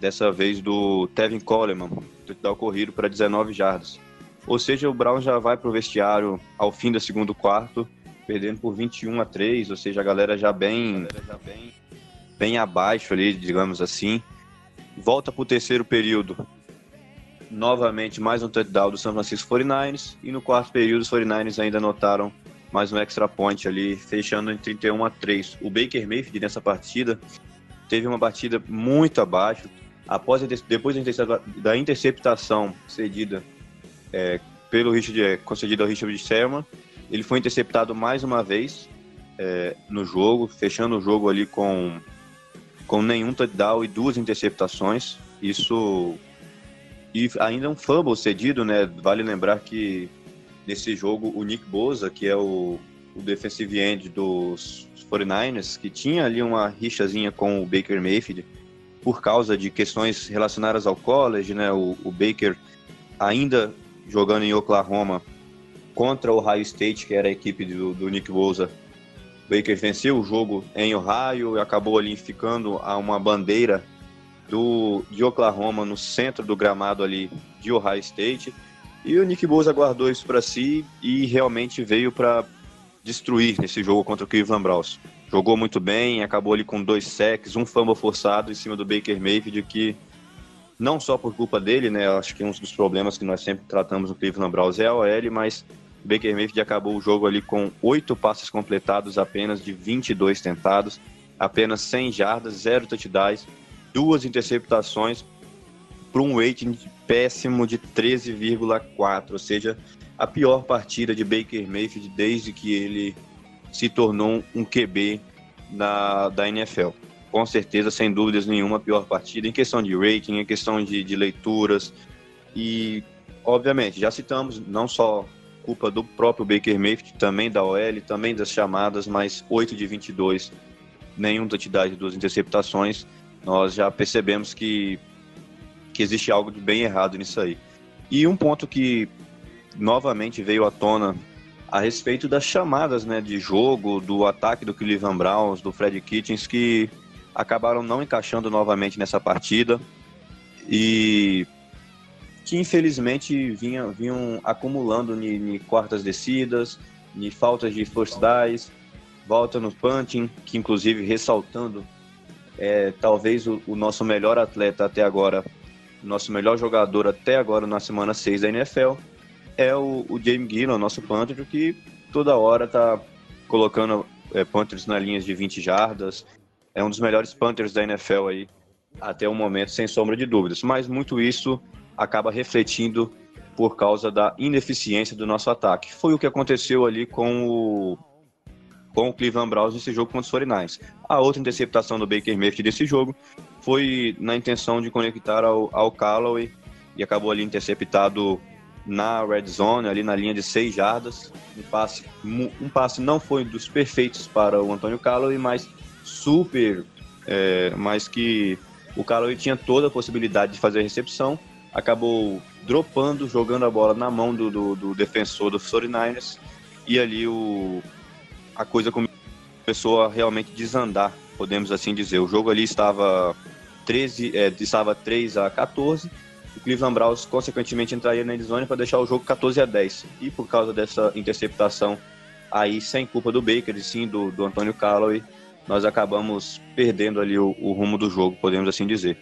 dessa vez do Tevin Coleman, touchdown corrido para 19 jardas. Ou seja, o Brown já vai para o vestiário ao fim do segundo quarto, perdendo por 21 a 3, ou seja, a galera já bem, já bem, bem abaixo ali, digamos assim. Volta para o terceiro período, novamente mais um touchdown do San Francisco 49ers, e no quarto período os 49ers ainda anotaram mais um extra point ali, fechando em 31 a 3. O Baker Mayfield nessa partida teve uma partida muito abaixo, após depois da interceptação cedida é, pelo Richard, é, concedida ao Richard Sherman, ele foi interceptado mais uma vez é, no jogo, fechando o jogo ali com, com nenhum touchdown e duas interceptações. Isso e ainda um fumble cedido, né? Vale lembrar que nesse jogo o Nick Boza, que é o, o defensive end dos 49ers, que tinha ali uma rixazinha com o Baker Mayfield, por causa de questões relacionadas ao college, né? O, o Baker ainda jogando em Oklahoma contra o Ohio State, que era a equipe do, do Nick Bosa. Baker venceu o jogo em Ohio e acabou ali ficando a uma bandeira do, de Oklahoma no centro do gramado ali de Ohio State. E o Nick Bosa guardou isso para si e realmente veio para destruir nesse jogo contra o Cleveland Browns. Jogou muito bem, acabou ali com dois sacks, um fumble forçado em cima do Baker Mayfield, que não só por culpa dele, né, acho que um dos problemas que nós sempre tratamos no Cleveland Browns é a OL, mas Baker Mayfield acabou o jogo ali com oito passes completados, apenas de 22 tentados, apenas 100 jardas, zero touchdowns, duas interceptações, para um rating péssimo de 13,4, ou seja, a pior partida de Baker Mayfield desde que ele se tornou um QB da, da NFL. Com certeza, sem dúvidas nenhuma, a pior partida em questão de rating, em questão de, de leituras. E, obviamente, já citamos não só culpa do próprio Baker Mayfield, também da OL, também das chamadas, mas 8 de 22, nenhum touchdown de duas interceptações. Nós já percebemos que, que existe algo de bem errado nisso aí. E um ponto que novamente veio à tona a respeito das chamadas né, de jogo, do ataque do Cleveland Browns, do Fred Kitchens, que acabaram não encaixando novamente nessa partida e que infelizmente vinha, vinham acumulando em quartas descidas, em faltas de first downs, volta no punting, que inclusive ressaltando, é, talvez o, o nosso melhor atleta até agora nosso melhor jogador até agora na semana 6 da NFL, é o, o James Gillan, nosso punter, que toda hora tá colocando é, punters na linha de 20 jardas. É um dos melhores punters da NFL aí até o momento, sem sombra de dúvidas. Mas muito isso acaba refletindo por causa da ineficiência do nosso ataque. Foi o que aconteceu ali com o com o Cleveland Browns nesse jogo contra os 49ers. A outra interceptação do Baker Mayfield desse jogo foi na intenção de conectar ao, ao Callaway e acabou ali interceptado na red zone, ali na linha de 6 jardas. Um passe, um passe não foi dos perfeitos para o Antônio Callaway, mas super, é, mas que o Callaway tinha toda a possibilidade de fazer a recepção, acabou dropando, jogando a bola na mão do, do, do defensor do 49ers, e ali o, a coisa começou a realmente desandar, podemos assim dizer. O jogo ali estava 13, é, estava 3 a 14. O Cleveland Browns consequentemente entraria na endzone para deixar o jogo 14 a 10. E por causa dessa interceptação aí sem culpa do Baker e sim do, do Antônio Callaway, nós acabamos perdendo ali o, o, rumo do jogo, podemos assim dizer.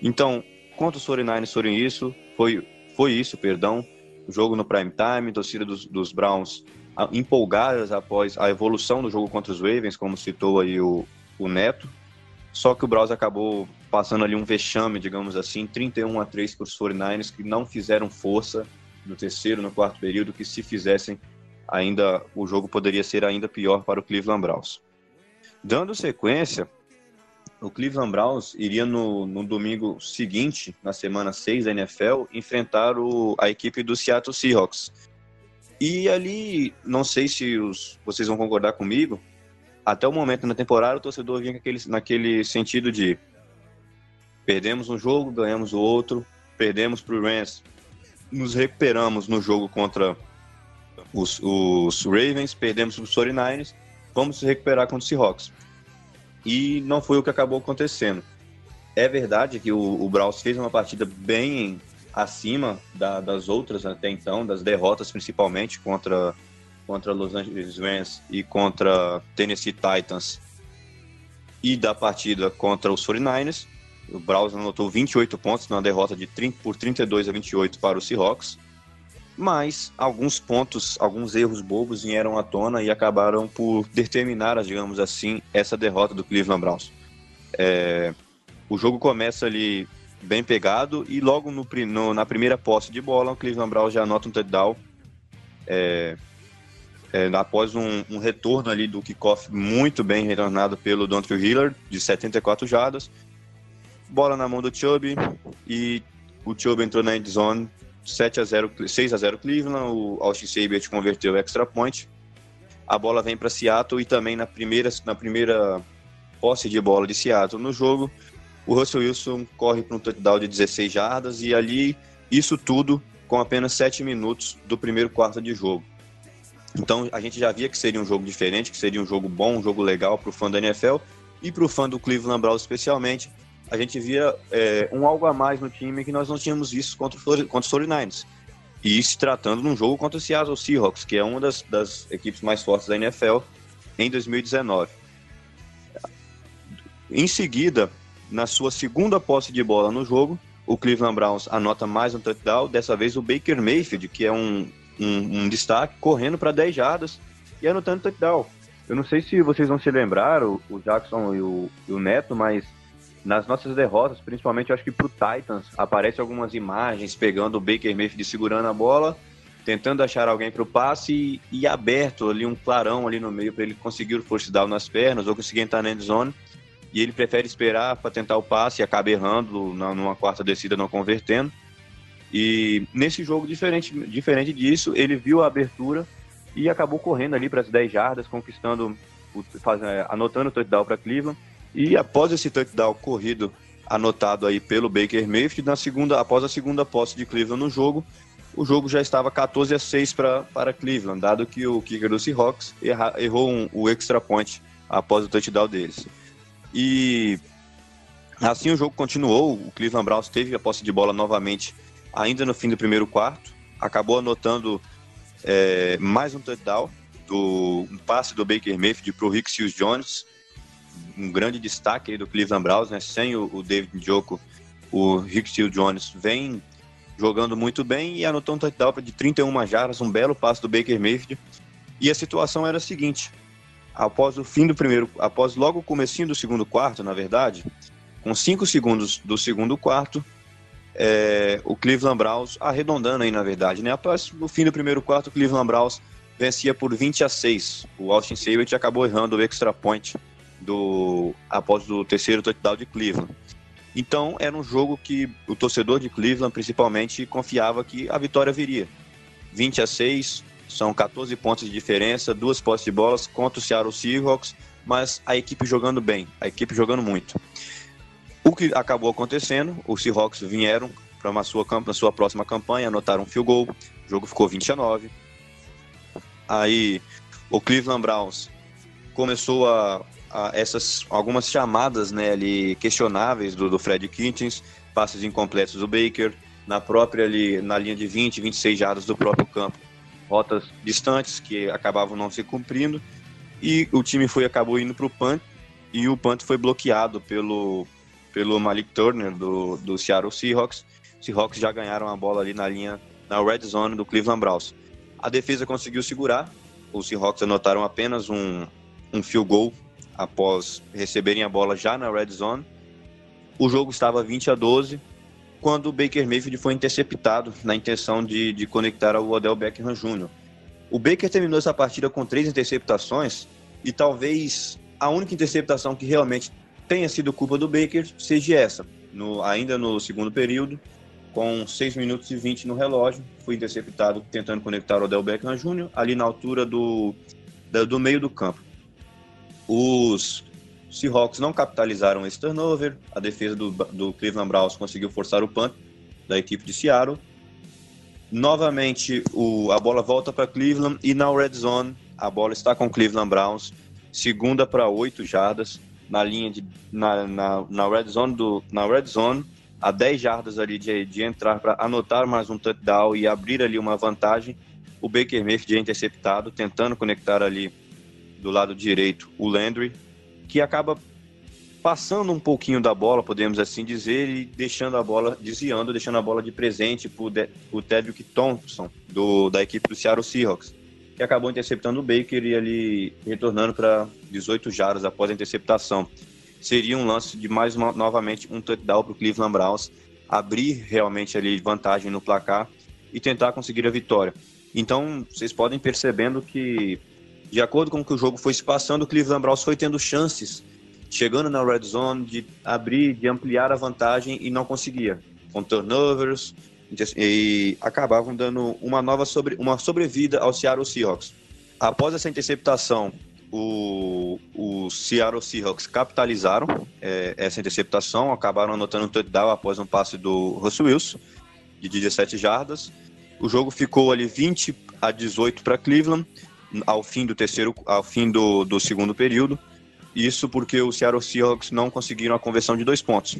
Então, contra os 49ers foram isso, foi, foi isso, perdão, o jogo no prime time, torcida dos, dos Browns empolgadas após a evolução do jogo contra os Ravens, como citou aí o, o Neto. Só que o Browns acabou passando ali um vexame, digamos assim, 31 a 3 para os 49ers, que não fizeram força no terceiro, no quarto período, que se fizessem, ainda o jogo poderia ser ainda pior para o Cleveland Browns. Dando sequência, o Cleveland Browns iria no, no domingo seguinte, na semana 6 da NFL, enfrentar o, a equipe do Seattle Seahawks, e ali, não sei se os, vocês vão concordar comigo, até o momento na temporada o torcedor vinha naquele, naquele sentido de perdemos um jogo, ganhamos o outro, perdemos para o Rams, nos recuperamos no jogo contra os, os Ravens, perdemos para os 49ers, vamos se recuperar contra os Seahawks. E não foi o que acabou acontecendo. É verdade que o, o Browns fez uma partida bem acima da, das outras até então, das derrotas principalmente contra, contra Los Angeles Rams e contra Tennessee Titans e da partida contra os 49ers. O Browns anotou 28 pontos na derrota de 30, por 32 a 28 para os Seahawks. Mas alguns pontos, alguns erros bobos vieram à tona e acabaram por determinar, digamos assim, essa derrota do Cleveland Browns. É, o jogo começa ali bem pegado. E logo no, no, na primeira posse de bola, o Cleveland Browns já anota um touchdown. É, é, após um, um, retorno ali do kickoff muito bem retornado pelo Dontrell Hillard, de 74 jardas. Bola na mão do Chubb e o Chubb entrou na endzone 7 a 0, 6 a 0 Cleveland, o Austin Sabert converteu o extra point. A bola vem para Seattle e também na primeira, na primeira posse de bola de Seattle no jogo, o Russell Wilson corre para um touchdown de 16 jardas e ali isso tudo com apenas 7 minutos do primeiro quarto de jogo. Então a gente já via que seria um jogo diferente, que seria um jogo bom, um jogo legal para o fã da NFL e para o fã do Cleveland Browns especialmente. A gente via é, um algo a mais no time que nós não tínhamos visto contra, contra os 49ers. E se tratando de um jogo contra o Seattle Seahawks, que é uma das, das equipes mais fortes da NFL em 2019. Em seguida, na sua segunda posse de bola no jogo, o Cleveland Browns anota mais um touchdown, dessa vez o Baker Mayfield, que é um, um, um destaque, correndo para 10 jardas e anotando touchdown. Eu não sei se vocês vão se lembrar, o, o Jackson e o, e o, Neto, mas nas nossas derrotas, principalmente acho que pro Titans, aparecem algumas imagens pegando o Baker Mayfield segurando a bola, tentando achar alguém para o passe e, e, aberto ali um clarão ali no meio para ele conseguir o force down nas pernas ou conseguir entrar na end zone e ele prefere esperar para tentar o passe e acaba errando numa quarta descida, não convertendo. E nesse jogo, diferente, diferente disso, ele viu a abertura e acabou correndo ali para as 10 jardas, conquistando, faz, é, anotando o touchdown para Cleveland. E após esse touchdown corrido anotado aí pelo Baker Mayfield, na segunda, após a segunda posse de Cleveland no jogo, o jogo já estava 14 a 6 pra, para Cleveland, dado que o kicker do Seahawks erra, errou um, o extra point após o touchdown deles. E assim o jogo continuou. O Cleveland Browns teve a posse de bola novamente, ainda no fim do primeiro quarto. Acabou anotando é, mais um touchdown, do, um passe do Baker Mayfield para o Rick Seals Jones. Um grande destaque do Cleveland Browns, né? sem o, o David Njoku o Rick Steele Jones vem jogando muito bem e anotou um touchdown de 31 jardas, um belo passo do Baker Mayfield. E a situação era a seguinte: após o fim do primeiro, após logo o comecinho do segundo quarto, na verdade, com 5 segundos do segundo quarto, é, o Cleveland Browns, arredondando aí na verdade, né? Após o fim do primeiro quarto, o Cleveland Browns vencia por 20 a 6. O Austin Sabert acabou errando o extra point do após o terceiro touchdown de Cleveland. Então era um jogo que o torcedor de Cleveland principalmente confiava que a vitória viria. 20 a 6, são 14 pontos de diferença, duas posses de bolas contra o Seattle Seahawks, mas a equipe jogando bem, a equipe jogando muito. O que acabou acontecendo, os Seahawks vieram para uma sua, sua próxima campanha, anotaram um field goal, o jogo ficou 20 a 9. Aí o Cleveland Browns começou a essas algumas chamadas né, ali questionáveis do, do Fred Kitchens, passes incompletos do Baker, na própria ali na linha de 20, 26 jardas do próprio campo, rotas distantes que acabavam não se cumprindo e o time foi acabou indo para o punt e o punt foi bloqueado pelo pelo Malik Turner do, do Seattle Seahawks. Os Seahawks já ganharam a bola ali na linha na red zone do Cleveland Browns. A defesa conseguiu segurar. Os Seahawks anotaram apenas um, um field goal após receberem a bola já na red zone. O jogo estava 20 a 12 quando o Baker Mayfield foi interceptado na intenção de, de conectar ao Odell Beckham Jr. O Baker terminou essa partida com três interceptações e talvez a única interceptação que realmente tenha sido culpa do Baker seja essa. No, ainda no segundo período, com 6 minutos e 20 no relógio, foi interceptado tentando conectar o Odell Beckham Jr. ali na altura do, do meio do campo. Os Seahawks não capitalizaram esse turnover, a defesa do, do Cleveland Browns conseguiu forçar o punt da equipe de Seattle. Novamente, o, a bola volta para Cleveland e na red zone a bola está com Cleveland Browns, segunda para oito jardas na linha de na, na, na, red zone do na red zone a 10 jardas ali de, de entrar para anotar mais um touchdown e abrir ali uma vantagem. O Baker Mayfield é interceptado, tentando conectar ali do lado direito o Landry, que acaba passando um pouquinho da bola, podemos assim dizer, e deixando a bola, desviando, deixando a bola de presente para o Tedrick Thompson, do, da equipe do Seattle Seahawks, que acabou interceptando o Baker e ali retornando para 18 jardas após a interceptação. Seria um lance de mais uma, novamente um touchdown para o Cleveland Browns, abrir realmente ali vantagem no placar e tentar conseguir a vitória. Então, vocês podem percebendo que de acordo com o que o jogo foi se passando, o Cleveland Browns foi tendo chances, chegando na red zone, de abrir, de ampliar a vantagem e não conseguia. Com turnovers, e acabavam dando uma nova sobre, uma sobrevida ao Seattle Seahawks. Após essa interceptação, o, o Seattle Seahawks capitalizaram é, essa interceptação, acabaram anotando um touchdown após um passe do Russell Wilson, de 17 jardas. O jogo ficou ali 20 a 18 para Cleveland ao fim do terceiro, ao fim do, do segundo período. Isso porque o Seattle Seahawks não conseguiram a conversão de dois pontos.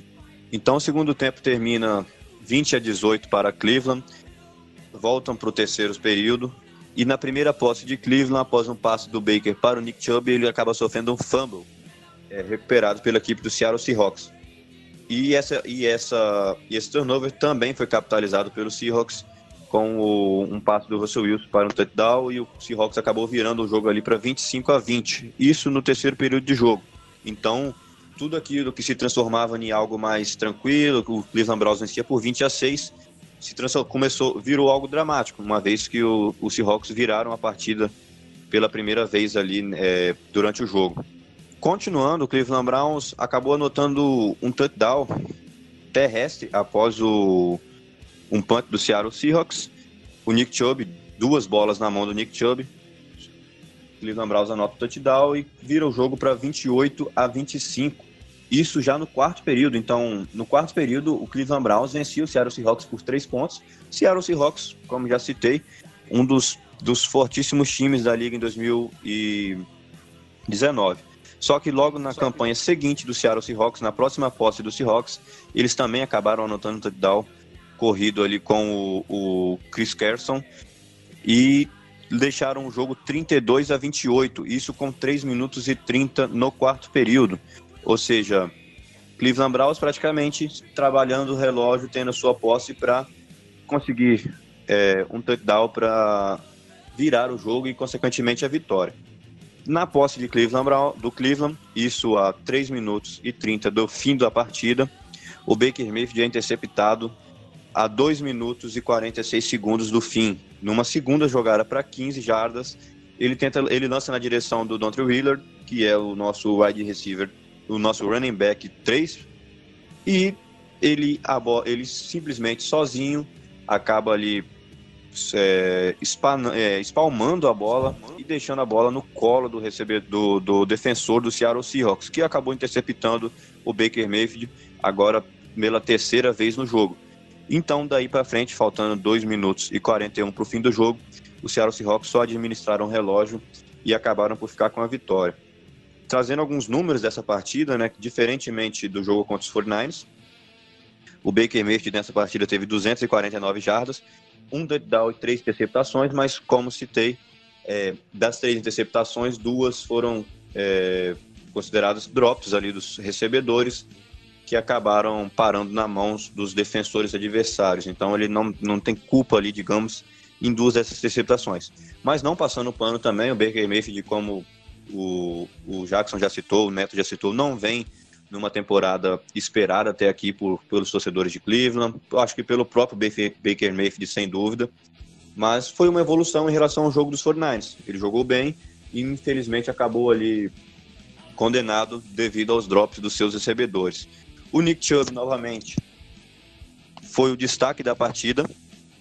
Então, o segundo tempo termina 20 a 18 para Cleveland. Voltam para o terceiro período. E na primeira posse de Cleveland, após um passe do Baker para o Nick Chubb, ele acaba sofrendo um fumble é, recuperado pela equipe do Seattle Seahawks. E, essa, e, essa, e esse turnover também foi capitalizado pelo Seahawks com o, um passe do Russell Wilson para um touchdown e o Seahawks acabou virando o jogo ali para 25 a 20. Isso no terceiro período de jogo. Então, tudo aquilo que se transformava em algo mais tranquilo, o Cleveland Browns vencia por 20 a 6, se começou, virou algo dramático, uma vez que o, o Seahawks viraram a partida pela primeira vez ali é, durante o jogo. Continuando, o Cleveland Browns acabou anotando um touchdown terrestre após o, um punt do Seattle Seahawks. O Nick Chubb, duas bolas na mão do Nick Chubb. Cleveland Browns anota o touchdown e vira o jogo para 28 a 25. Isso já no quarto período. Então, no quarto período, o Cleveland Browns vencia o Seattle Seahawks por três pontos. Seattle Seahawks, como já citei, um dos, dos fortíssimos times da liga em 2019. Só que logo na Só campanha que... seguinte do Seattle Seahawks, na próxima posse do Seahawks, eles também acabaram anotando touchdown corrido ali com o, o Chris Kerson e deixaram o jogo 32 a 28, isso com 3 minutos e 30 no quarto período. Ou seja, Cleveland Browns praticamente trabalhando o relógio, tendo a sua posse para conseguir é, um touchdown para virar o jogo e, consequentemente, a vitória. Na posse de Cleveland Brown, do Cleveland, isso a 3 minutos e 30 do fim da partida, o Baker Mayfield é interceptado a 2 minutos e 46 segundos do fim. Numa segunda jogada para 15 jardas, ele tenta, ele lança na direção do Dontre Wheeler, que é o nosso wide receiver, o nosso running back 3, e ele, ele simplesmente sozinho acaba ali é, é, espalmando a bola e deixando a bola no colo do recebedor do, do defensor do Seattle Seahawks, que acabou interceptando o Baker Mayfield agora pela terceira vez no jogo. Então, daí para frente, faltando 2 minutos e 41 para o fim do jogo, o Seattle Seahawks só administraram o relógio e acabaram por ficar com a vitória. Trazendo alguns números dessa partida, né, diferentemente do jogo contra os 49ers, o Baker Mayfield nessa partida teve 249 jardas, um touchdown e três interceptações, mas como citei, é, das três interceptações, duas foram é, consideradas drops ali dos recebedores que acabaram parando na mãos dos defensores adversários. Então ele não, não tem culpa ali, digamos, em duas dessas interceptações. Mas não passando o pano também, o Baker Mayfield, como o, o Jackson já citou, o Neto já citou, não vem numa temporada esperada até aqui por, pelos torcedores de Cleveland, acho que pelo próprio Baker Mayfield, sem dúvida, mas foi uma evolução em relação ao jogo dos 49ers. Ele jogou bem e infelizmente acabou ali condenado devido aos drops dos seus recebedores. O Nick Chubb, novamente, foi o destaque da partida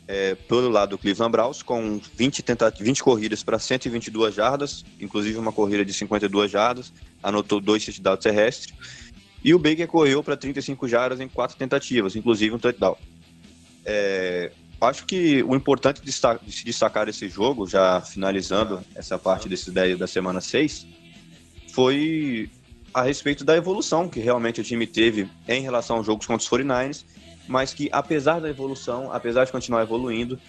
é, pelo lado do Cleveland Browns, com 20, tenta 20 corridas para 122 jardas, inclusive uma corrida de 52 jardas, anotou dois touchdowns terrestres. E o Baker correu para 35 jardas em quatro tentativas, inclusive um touchdown. É, acho que o importante de se destacar desse jogo, já finalizando essa parte desse 10 da semana 6, foi a respeito da evolução que realmente o time teve em relação aos jogos contra os 49ers, mas que apesar da evolução, apesar de continuar evoluindo,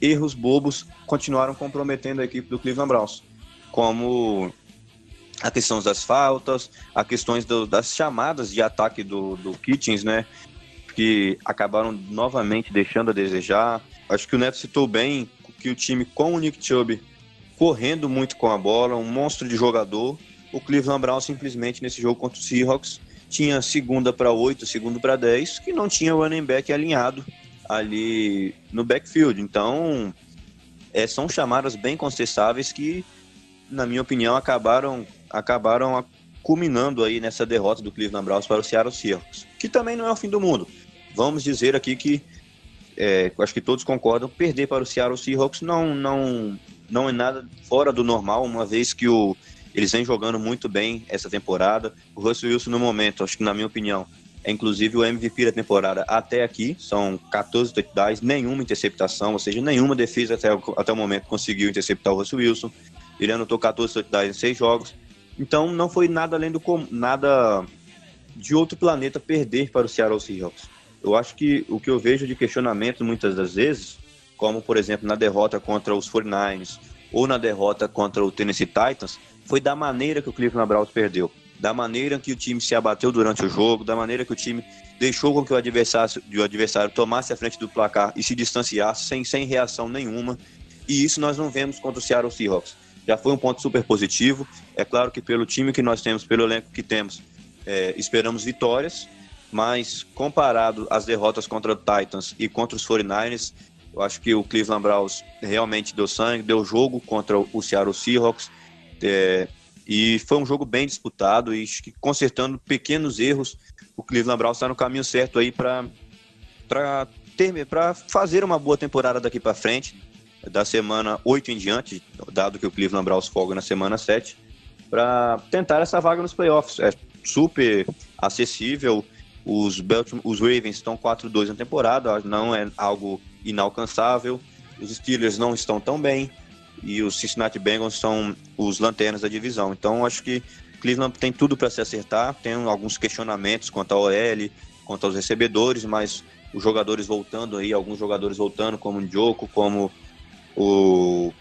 erros bobos continuaram comprometendo a equipe do Cleveland Browns, como a questão das faltas, a questões do, das chamadas de ataque do, do Kitchens, né, que acabaram novamente deixando a desejar. Acho que o Neto citou bem que o time com o Nick Chubb correndo muito com a bola, um monstro de jogador, o Cleveland Brown simplesmente nesse jogo contra o Seahawks tinha segunda para 8, segundo para 10, que não tinha o running back alinhado ali no backfield. Então, é, são chamadas bem contestáveis que, na minha opinião, acabaram, acabaram culminando aí nessa derrota do Cleveland Browns para o Seattle Seahawks, que também não é o fim do mundo. Vamos dizer aqui que, é, acho que todos concordam, perder para o Seattle Seahawks não, não, não é nada fora do normal, uma vez que o eles vêm jogando muito bem essa temporada. O Russell Wilson, no momento, acho que na minha opinião, é inclusive o MVP da temporada até aqui. São 14 touchdowns, nenhuma interceptação, ou seja, nenhuma defesa até, até o momento conseguiu interceptar o Russell Wilson. Ele anotou 14 touchdowns em 6 jogos. Então não foi nada além do nada de outro planeta perder para o Seattle Seahawks. Eu acho que o que eu vejo de questionamento muitas das vezes, como por exemplo na derrota contra os 49ers ou na derrota contra o Tennessee Titans, foi da maneira que o Cleveland Browns perdeu, da maneira que o time se abateu durante o jogo, da maneira que o time deixou com que o adversário, o adversário tomasse a frente do placar e se distanciasse sem, sem reação nenhuma. E isso nós não vemos contra o Seattle Seahawks. Já foi um ponto super positivo. É claro que pelo time que nós temos, pelo elenco que temos, é, esperamos vitórias, mas comparado às derrotas contra o Titans e contra os 49ers, eu acho que o Cleveland Browns realmente deu sangue, deu jogo contra o Seattle Seahawks é, e foi um jogo bem disputado e consertando pequenos erros, o Cleveland Browns está no caminho certo aí para para fazer uma boa temporada daqui para frente, da semana 8 em diante, dado que o Cleveland Browns folga na semana 7, para tentar essa vaga nos playoffs. É super acessível. Os, os Ravens estão 4-2 na temporada, não é algo inalcançável. Os Steelers não estão tão bem e os Cincinnati Bengals são os lanternas da divisão. Então acho que Cleveland tem tudo para se acertar, tem alguns questionamentos quanto ao OL, quanto aos recebedores, mas os jogadores voltando aí, alguns jogadores voltando, como o Joko, como o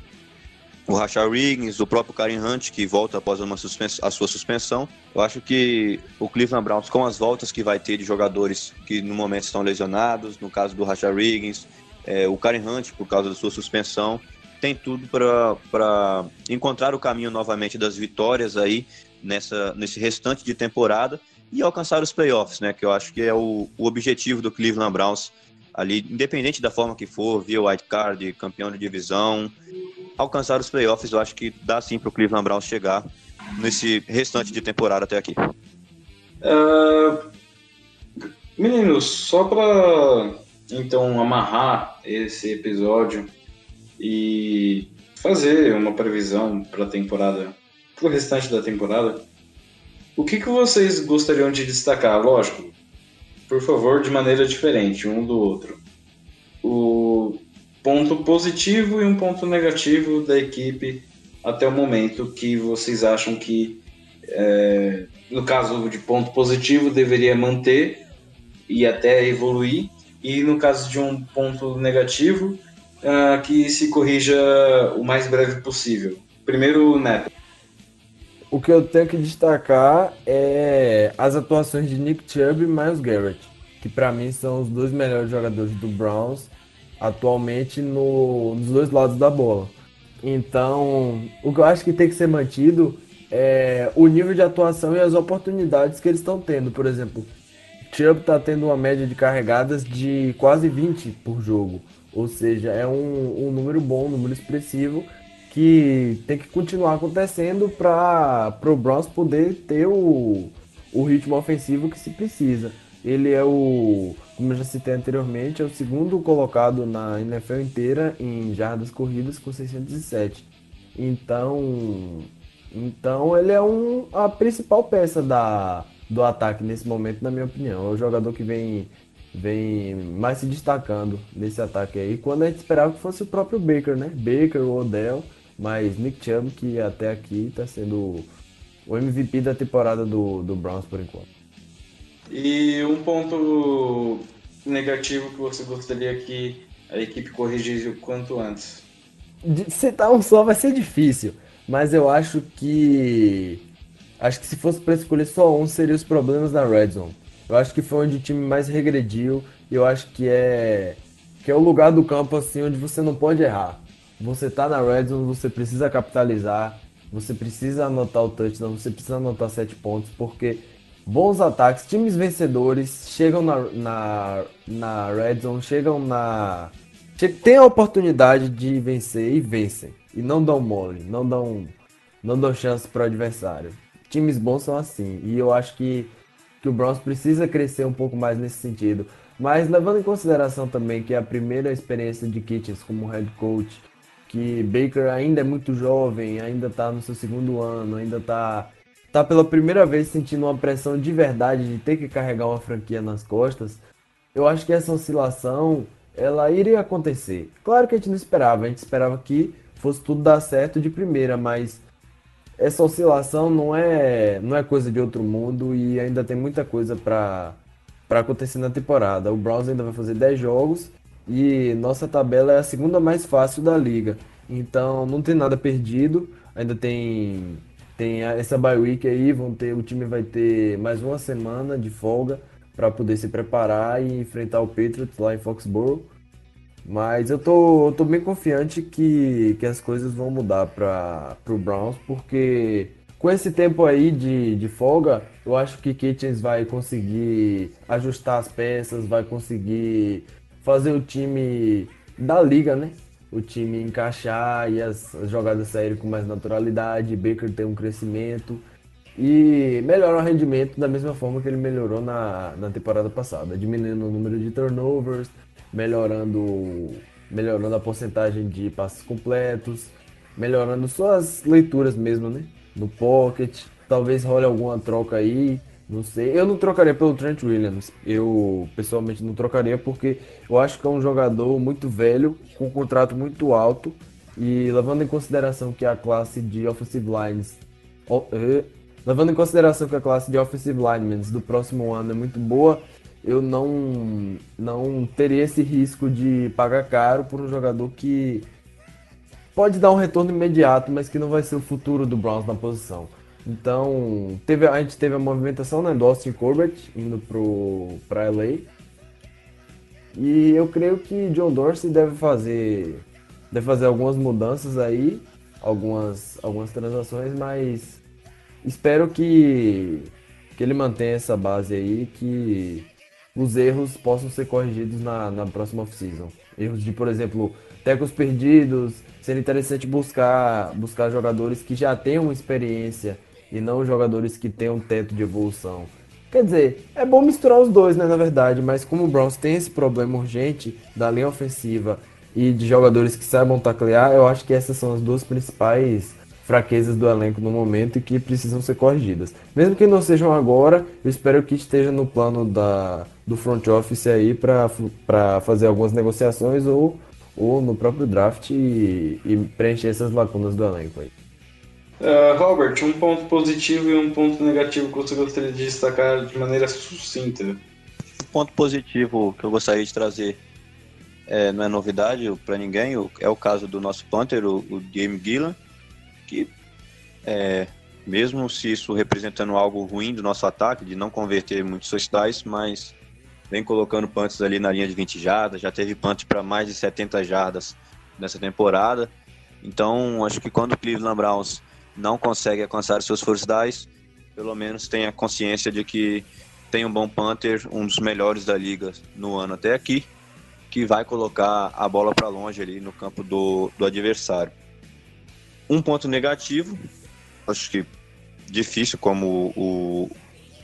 o Rashard Riggins, o próprio Karen Hunt, que volta após uma a sua suspensão. Eu acho que o Cleveland Browns, com as voltas que vai ter de jogadores que no momento estão lesionados, no caso do Rashard Riggins, é, o Karen Hunt, por causa da sua suspensão, tem tudo para encontrar o caminho novamente das vitórias aí nessa, nesse restante de temporada e alcançar os playoffs, né? Que eu acho que é o, o objetivo do Cleveland Browns ali, independente da forma que for, via white card, campeão de divisão, alcançar os playoffs, eu acho que dá sim para o Cleveland Browns chegar nesse restante de temporada até aqui. Uh, meninos, só para então amarrar esse episódio e fazer uma previsão para a temporada, para o restante da temporada, o que, que vocês gostariam de destacar? Lógico, por favor, de maneira diferente, um do outro. O ponto positivo e um ponto negativo da equipe até o momento que vocês acham que, é, no caso de ponto positivo, deveria manter e até evoluir, e no caso de um ponto negativo, uh, que se corrija o mais breve possível. Primeiro, Neto. O que eu tenho que destacar é as atuações de Nick Chubb e Miles Garrett, que para mim são os dois melhores jogadores do Browns atualmente no, nos dois lados da bola. Então, o que eu acho que tem que ser mantido é o nível de atuação e as oportunidades que eles estão tendo. Por exemplo, Chubb está tendo uma média de carregadas de quase 20 por jogo. Ou seja, é um, um número bom, um número expressivo que tem que continuar acontecendo para o Browns poder ter o, o ritmo ofensivo que se precisa. Ele é o, como eu já citei anteriormente, é o segundo colocado na NFL inteira em jardas corridas com 607. Então, então ele é um, a principal peça da, do ataque nesse momento, na minha opinião. É o jogador que vem vem mais se destacando nesse ataque aí, quando a gente esperava que fosse o próprio Baker, né? Baker, o Odell, mas Nick Chubb, que até aqui está sendo o MVP da temporada do, do Browns por enquanto. E um ponto negativo que você gostaria que a equipe corrigisse o quanto antes? De citar um só vai ser difícil, mas eu acho que. Acho que se fosse para escolher só um, seria os problemas da Red Zone. Eu acho que foi onde o time mais regrediu e eu acho que é que é o lugar do campo assim onde você não pode errar. Você tá na red zone, você precisa capitalizar, você precisa anotar o touchdown, você precisa anotar sete pontos, porque bons ataques, times vencedores chegam na, na, na red zone, chegam na. Tem a oportunidade de vencer e vencem. E não dão mole, não dão, não dão chance para o adversário. Times bons são assim. E eu acho que, que o Browns precisa crescer um pouco mais nesse sentido. Mas levando em consideração também que é a primeira experiência de Kitchens como head coach, que Baker ainda é muito jovem, ainda está no seu segundo ano, ainda está tá pela primeira vez sentindo uma pressão de verdade de ter que carregar uma franquia nas costas, eu acho que essa oscilação ela iria acontecer. Claro que a gente não esperava, a gente esperava que fosse tudo dar certo de primeira, mas essa oscilação não é não é coisa de outro mundo e ainda tem muita coisa para acontecer na temporada. O Browns ainda vai fazer 10 jogos e nossa tabela é a segunda mais fácil da liga. Então não tem nada perdido. Ainda tem tem essa bye week aí, vão ter o time vai ter mais uma semana de folga para poder se preparar e enfrentar o Patriots lá em Foxborough. Mas eu tô, eu tô bem confiante que, que as coisas vão mudar para o Browns, porque com esse tempo aí de, de folga, eu acho que Kitchens vai conseguir ajustar as peças, vai conseguir fazer o time da liga, né? O time encaixar e as, as jogadas saírem com mais naturalidade, Baker ter um crescimento e melhorar o rendimento da mesma forma que ele melhorou na, na temporada passada, diminuindo o número de turnovers, melhorando, melhorando a porcentagem de passes completos, melhorando suas leituras mesmo, né? No pocket, talvez role alguma troca aí, não sei. Eu não trocaria pelo Trent Williams. Eu pessoalmente não trocaria porque eu acho que é um jogador muito velho, com um contrato muito alto. E levando em consideração que a classe de offensive lines. Eh, levando em consideração que a classe de offensive linemen do próximo ano é muito boa, eu não, não teria esse risco de pagar caro por um jogador que pode dar um retorno imediato, mas que não vai ser o futuro do Browns na posição. Então, teve, a gente teve a movimentação né, do Austin Corbett indo para LA. E eu creio que John Dorsey deve fazer, deve fazer algumas mudanças aí, algumas, algumas transações, mas espero que, que ele mantenha essa base aí, que os erros possam ser corrigidos na, na próxima off-season. Erros de, por exemplo, tecos perdidos, seria interessante buscar, buscar jogadores que já tenham experiência e não jogadores que tenham teto de evolução. Quer dizer, é bom misturar os dois, né, na verdade, mas como o Browns tem esse problema urgente da linha ofensiva e de jogadores que saibam taclear, eu acho que essas são as duas principais fraquezas do elenco no momento e que precisam ser corrigidas. Mesmo que não sejam agora, eu espero que esteja no plano da, do front office aí para fazer algumas negociações ou, ou no próprio draft e, e preencher essas lacunas do elenco aí. Uh, Robert, um ponto positivo e um ponto negativo que você gostaria de destacar de maneira sucinta. O ponto positivo que eu gostaria de trazer é, não é novidade para ninguém, é o caso do nosso punter, o, o Game Gillan, que é, mesmo se isso representando algo ruim do nosso ataque, de não converter muitos touchdowns, mas vem colocando punts ali na linha de 20 jardas, já teve punt para mais de 70 jardas nessa temporada. Então, acho que quando o Cleveland Browns não consegue alcançar seus downs, pelo menos tenha consciência de que tem um bom punter, um dos melhores da liga no ano até aqui, que vai colocar a bola para longe ali no campo do, do adversário. Um ponto negativo, acho que difícil, como o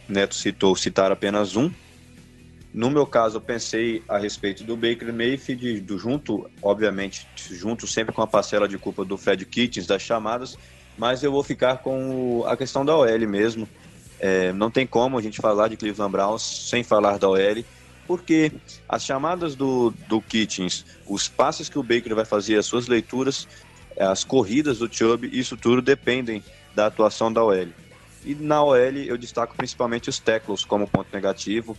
Neto citou, citar apenas um. No meu caso, eu pensei a respeito do Baker Mayfield, do junto, obviamente, junto sempre com a parcela de culpa do Fred Kittens, das chamadas, mas eu vou ficar com a questão da OL mesmo. É, não tem como a gente falar de Cleveland Browns sem falar da OL, porque as chamadas do, do Kittens, os passes que o Baker vai fazer, as suas leituras, as corridas do Chubb, isso tudo dependem da atuação da OL. E na OL eu destaco principalmente os tackles como ponto negativo.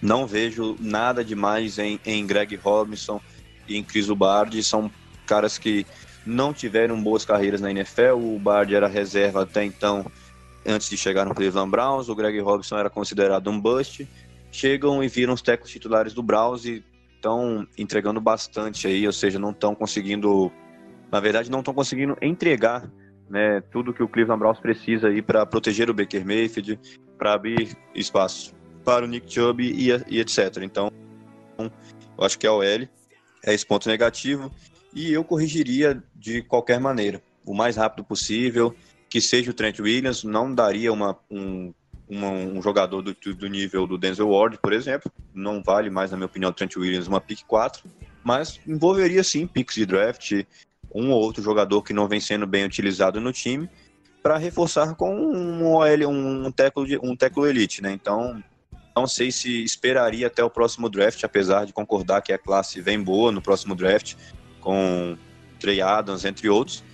Não vejo nada demais em, em Greg Robinson e em Chris Bard. São caras que não tiveram boas carreiras na NFL. O Bard era reserva até então, antes de chegar no Cleveland Browns. O Greg Robinson era considerado um bust. Chegam e viram os tackles titulares do Browns e estão entregando bastante aí, ou seja, não estão conseguindo na verdade, não estão conseguindo entregar né, tudo que o Cleveland Browns precisa aí para proteger o Baker Mayfield, para abrir espaço para o Nick Chubb e, e, etc. Então, eu acho que a OL é esse ponto negativo e eu corrigiria de qualquer maneira, o mais rápido possível, que seja o Trent Williams, não daria uma, um, uma, um jogador do, do nível do Denzel Ward, por exemplo, não vale mais, na minha opinião, o Trent Williams uma pick 4, mas envolveria sim picks de draft, um ou outro jogador que não vem sendo bem utilizado no time para reforçar com um OL, um teclo, um teclo elite, né? Então, não sei se esperaria até o próximo draft, apesar de concordar que a classe vem boa no próximo draft, com Trey Adams, entre outros.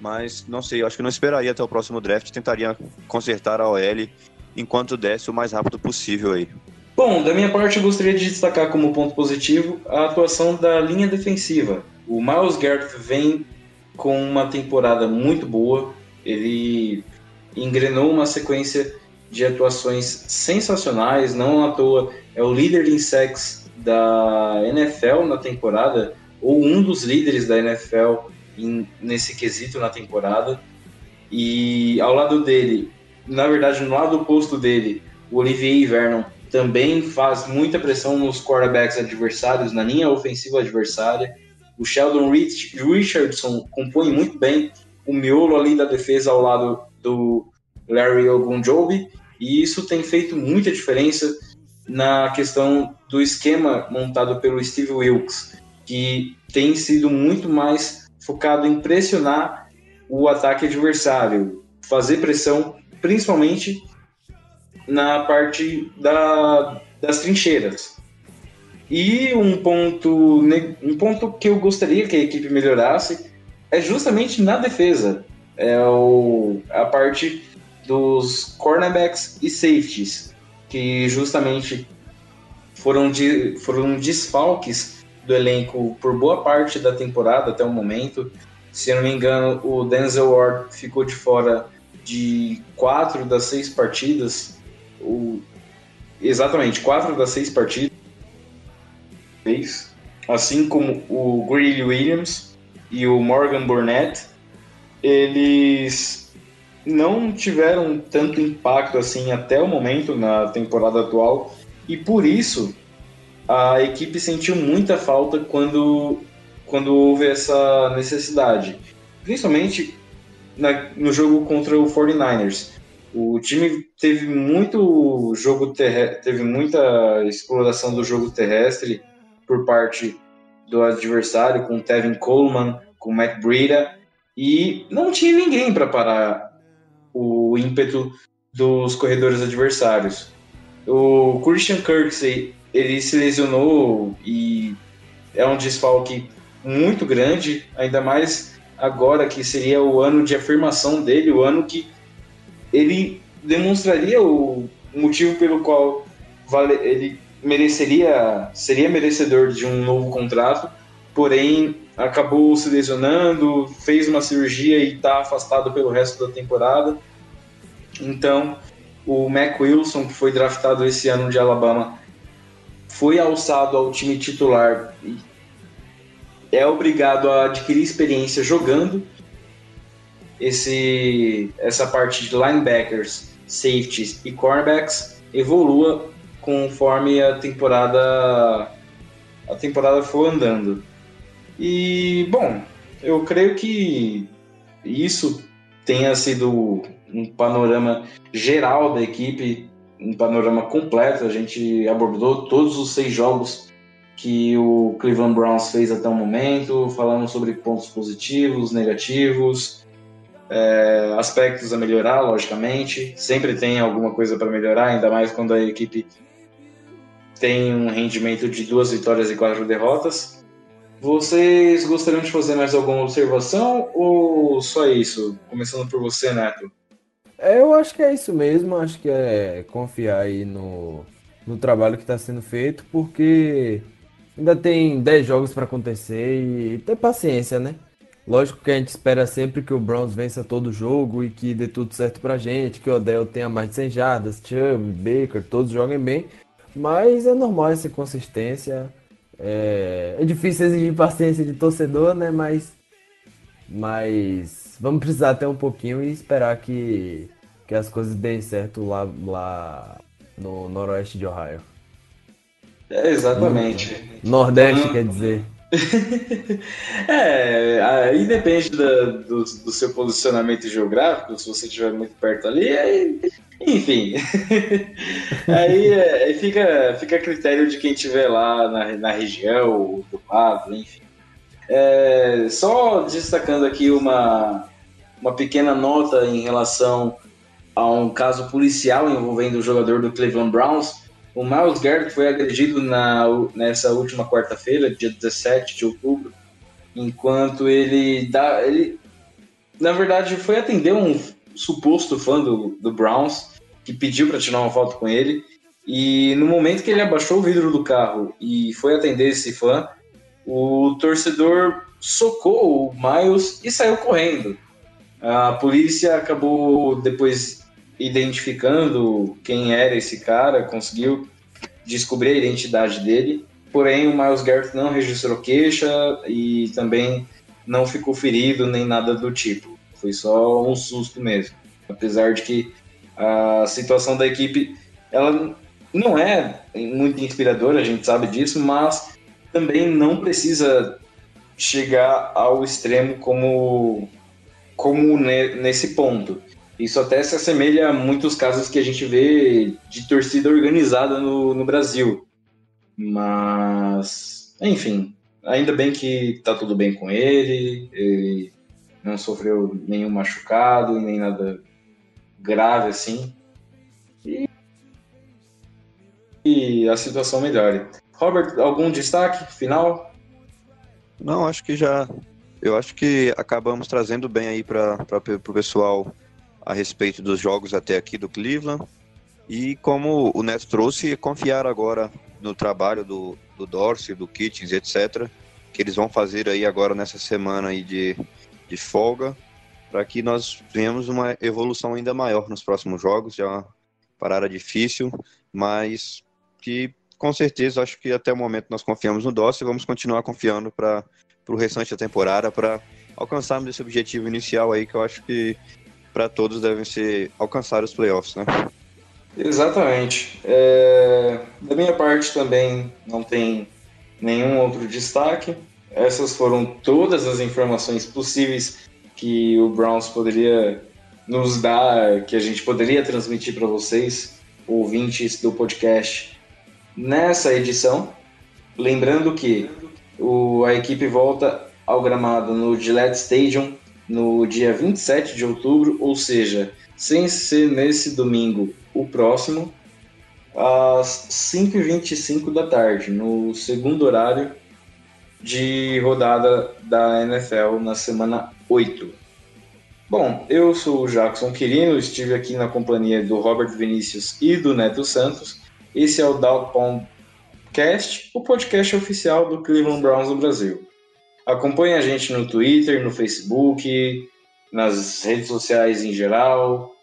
Mas não sei, acho que não esperaria até o próximo draft, tentaria consertar a OL enquanto desse o mais rápido possível aí. Bom, da minha parte eu gostaria de destacar como ponto positivo a atuação da linha defensiva. O Miles Garrett vem com uma temporada muito boa, ele engrenou uma sequência de atuações sensacionais, não à toa é o líder em sacks da NFL na temporada, ou um dos líderes da NFL em, nesse quesito na temporada. E ao lado dele, na verdade, no lado oposto dele, o Olivier Vernon também faz muita pressão nos quarterbacks adversários, na linha ofensiva adversária. O Sheldon Richardson compõe muito bem o miolo ali da defesa ao lado do Larry Ogunjobi, e isso tem feito muita diferença na questão do esquema montado pelo Steve Wilkes, que tem sido muito mais focado em pressionar o ataque adversário, fazer pressão, principalmente na parte da, das trincheiras. E um ponto, um ponto que eu gostaria que a equipe melhorasse é justamente na defesa. É o, a parte dos cornerbacks e safeties, que justamente foram, de, foram desfalques do elenco por boa parte da temporada até o momento. Se eu não me engano, o Denzel Ward ficou de fora de quatro das seis partidas. O, exatamente, quatro das seis partidas. Assim como o Greeley Williams e o Morgan Burnett. Eles não tiveram tanto impacto assim até o momento na temporada atual. E por isso a equipe sentiu muita falta quando, quando houve essa necessidade. Principalmente na, no jogo contra o 49ers. O time teve muito jogo teve muita exploração do jogo terrestre por parte do adversário, com Tevin Coleman, com Matt Breida, e não tinha ninguém para parar o ímpeto dos corredores adversários. O Christian Kirksey ele se lesionou e é um desfalque muito grande, ainda mais agora que seria o ano de afirmação dele, o ano que ele demonstraria o motivo pelo qual ele mereceria, seria merecedor de um novo contrato, porém acabou se lesionando, fez uma cirurgia e está afastado pelo resto da temporada. Então, o Mac Wilson, que foi draftado esse ano de Alabama, foi alçado ao time titular e é obrigado a adquirir experiência jogando esse essa parte de linebackers, safeties e cornerbacks evolua conforme a temporada a temporada for andando. E bom, eu creio que isso tenha sido um panorama geral da equipe um panorama completo. A gente abordou todos os seis jogos que o Cleveland Browns fez até o momento, falando sobre pontos positivos, negativos, é, aspectos a melhorar, logicamente. Sempre tem alguma coisa para melhorar, ainda mais quando a equipe tem um rendimento de duas vitórias e quatro derrotas. Vocês gostariam de fazer mais alguma observação ou só isso? Começando por você, Neto. É, eu acho que é isso mesmo, acho que é confiar aí no, no trabalho que está sendo feito, porque ainda tem 10 jogos para acontecer e ter paciência, né? Lógico que a gente espera sempre que o Browns vença todo jogo e que dê tudo certo pra gente, que o Odell tenha mais de 100 jardas, Chubb, Baker, todos joguem bem, mas é normal essa inconsistência. É, é difícil exigir paciência de torcedor, né? Mas, mas vamos precisar até um pouquinho e esperar que, que as coisas deem certo lá, lá no noroeste de Ohio. É, exatamente. Nordeste, hum. quer dizer. é, aí depende da, do, do, seu posicionamento geográfico, se você estiver muito perto ali, aí, enfim. aí, é, aí fica, fica a critério de quem estiver lá na, na região, do lado, enfim. É, só destacando aqui uma, uma pequena nota em relação a um caso policial envolvendo o jogador do Cleveland Browns. O Miles Garrett foi agredido na, nessa última quarta-feira, dia 17 de outubro, enquanto ele dá. Ele, na verdade, foi atender um suposto fã do, do Browns que pediu para tirar uma foto com ele. E no momento que ele abaixou o vidro do carro e foi atender esse fã, o torcedor socou o Miles e saiu correndo. A polícia acabou depois identificando quem era esse cara, conseguiu descobrir a identidade dele. Porém, o Miles Garrett não registrou queixa e também não ficou ferido nem nada do tipo. Foi só um susto mesmo. Apesar de que a situação da equipe ela não é muito inspiradora, a gente sabe disso, mas também não precisa chegar ao extremo como como nesse ponto. Isso até se assemelha a muitos casos que a gente vê de torcida organizada no, no Brasil. Mas, enfim, ainda bem que tá tudo bem com ele, ele não sofreu nenhum machucado, nem nada grave assim. E, e a situação melhore. Robert, algum destaque final? Não, acho que já eu acho que acabamos trazendo bem aí para o pessoal a respeito dos jogos até aqui do Cleveland. E como o Neto trouxe, confiar agora no trabalho do, do Dorsey, do Kitchens, etc., que eles vão fazer aí agora nessa semana aí de, de folga, para que nós venhamos uma evolução ainda maior nos próximos jogos. Já uma parada difícil, mas que com certeza acho que até o momento nós confiamos no Dossi e vamos continuar confiando para o restante da temporada, para alcançarmos esse objetivo inicial aí que eu acho que para todos devem ser alcançar os playoffs, né? Exatamente. É, da minha parte também não tem nenhum outro destaque. Essas foram todas as informações possíveis que o Browns poderia nos dar, que a gente poderia transmitir para vocês, ouvintes do podcast, nessa edição. Lembrando que o, a equipe volta ao gramado no Gillette Stadium no dia 27 de outubro, ou seja, sem ser nesse domingo, o próximo, às 5h25 da tarde, no segundo horário de rodada da NFL na semana 8. Bom, eu sou o Jackson Quirino, estive aqui na companhia do Robert Vinícius e do Neto Santos. Esse é o Downtown Cast, o podcast oficial do Cleveland Browns no Brasil. Acompanhe a gente no Twitter, no Facebook, nas redes sociais em geral.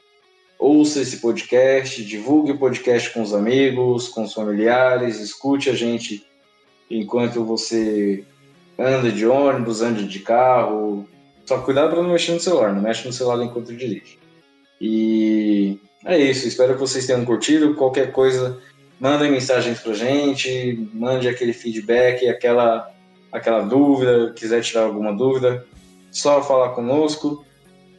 Ouça esse podcast, divulgue o podcast com os amigos, com os familiares, escute a gente enquanto você anda de ônibus, anda de carro. Só cuidado para não mexer no celular, não mexe no celular enquanto dirige. E é isso, espero que vocês tenham curtido. Qualquer coisa, mandem mensagens pra gente, mande aquele feedback, aquela aquela dúvida, quiser tirar alguma dúvida, só falar conosco.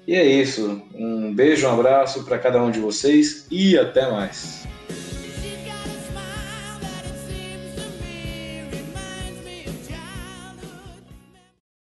E é isso. Um beijo, um abraço para cada um de vocês e até mais.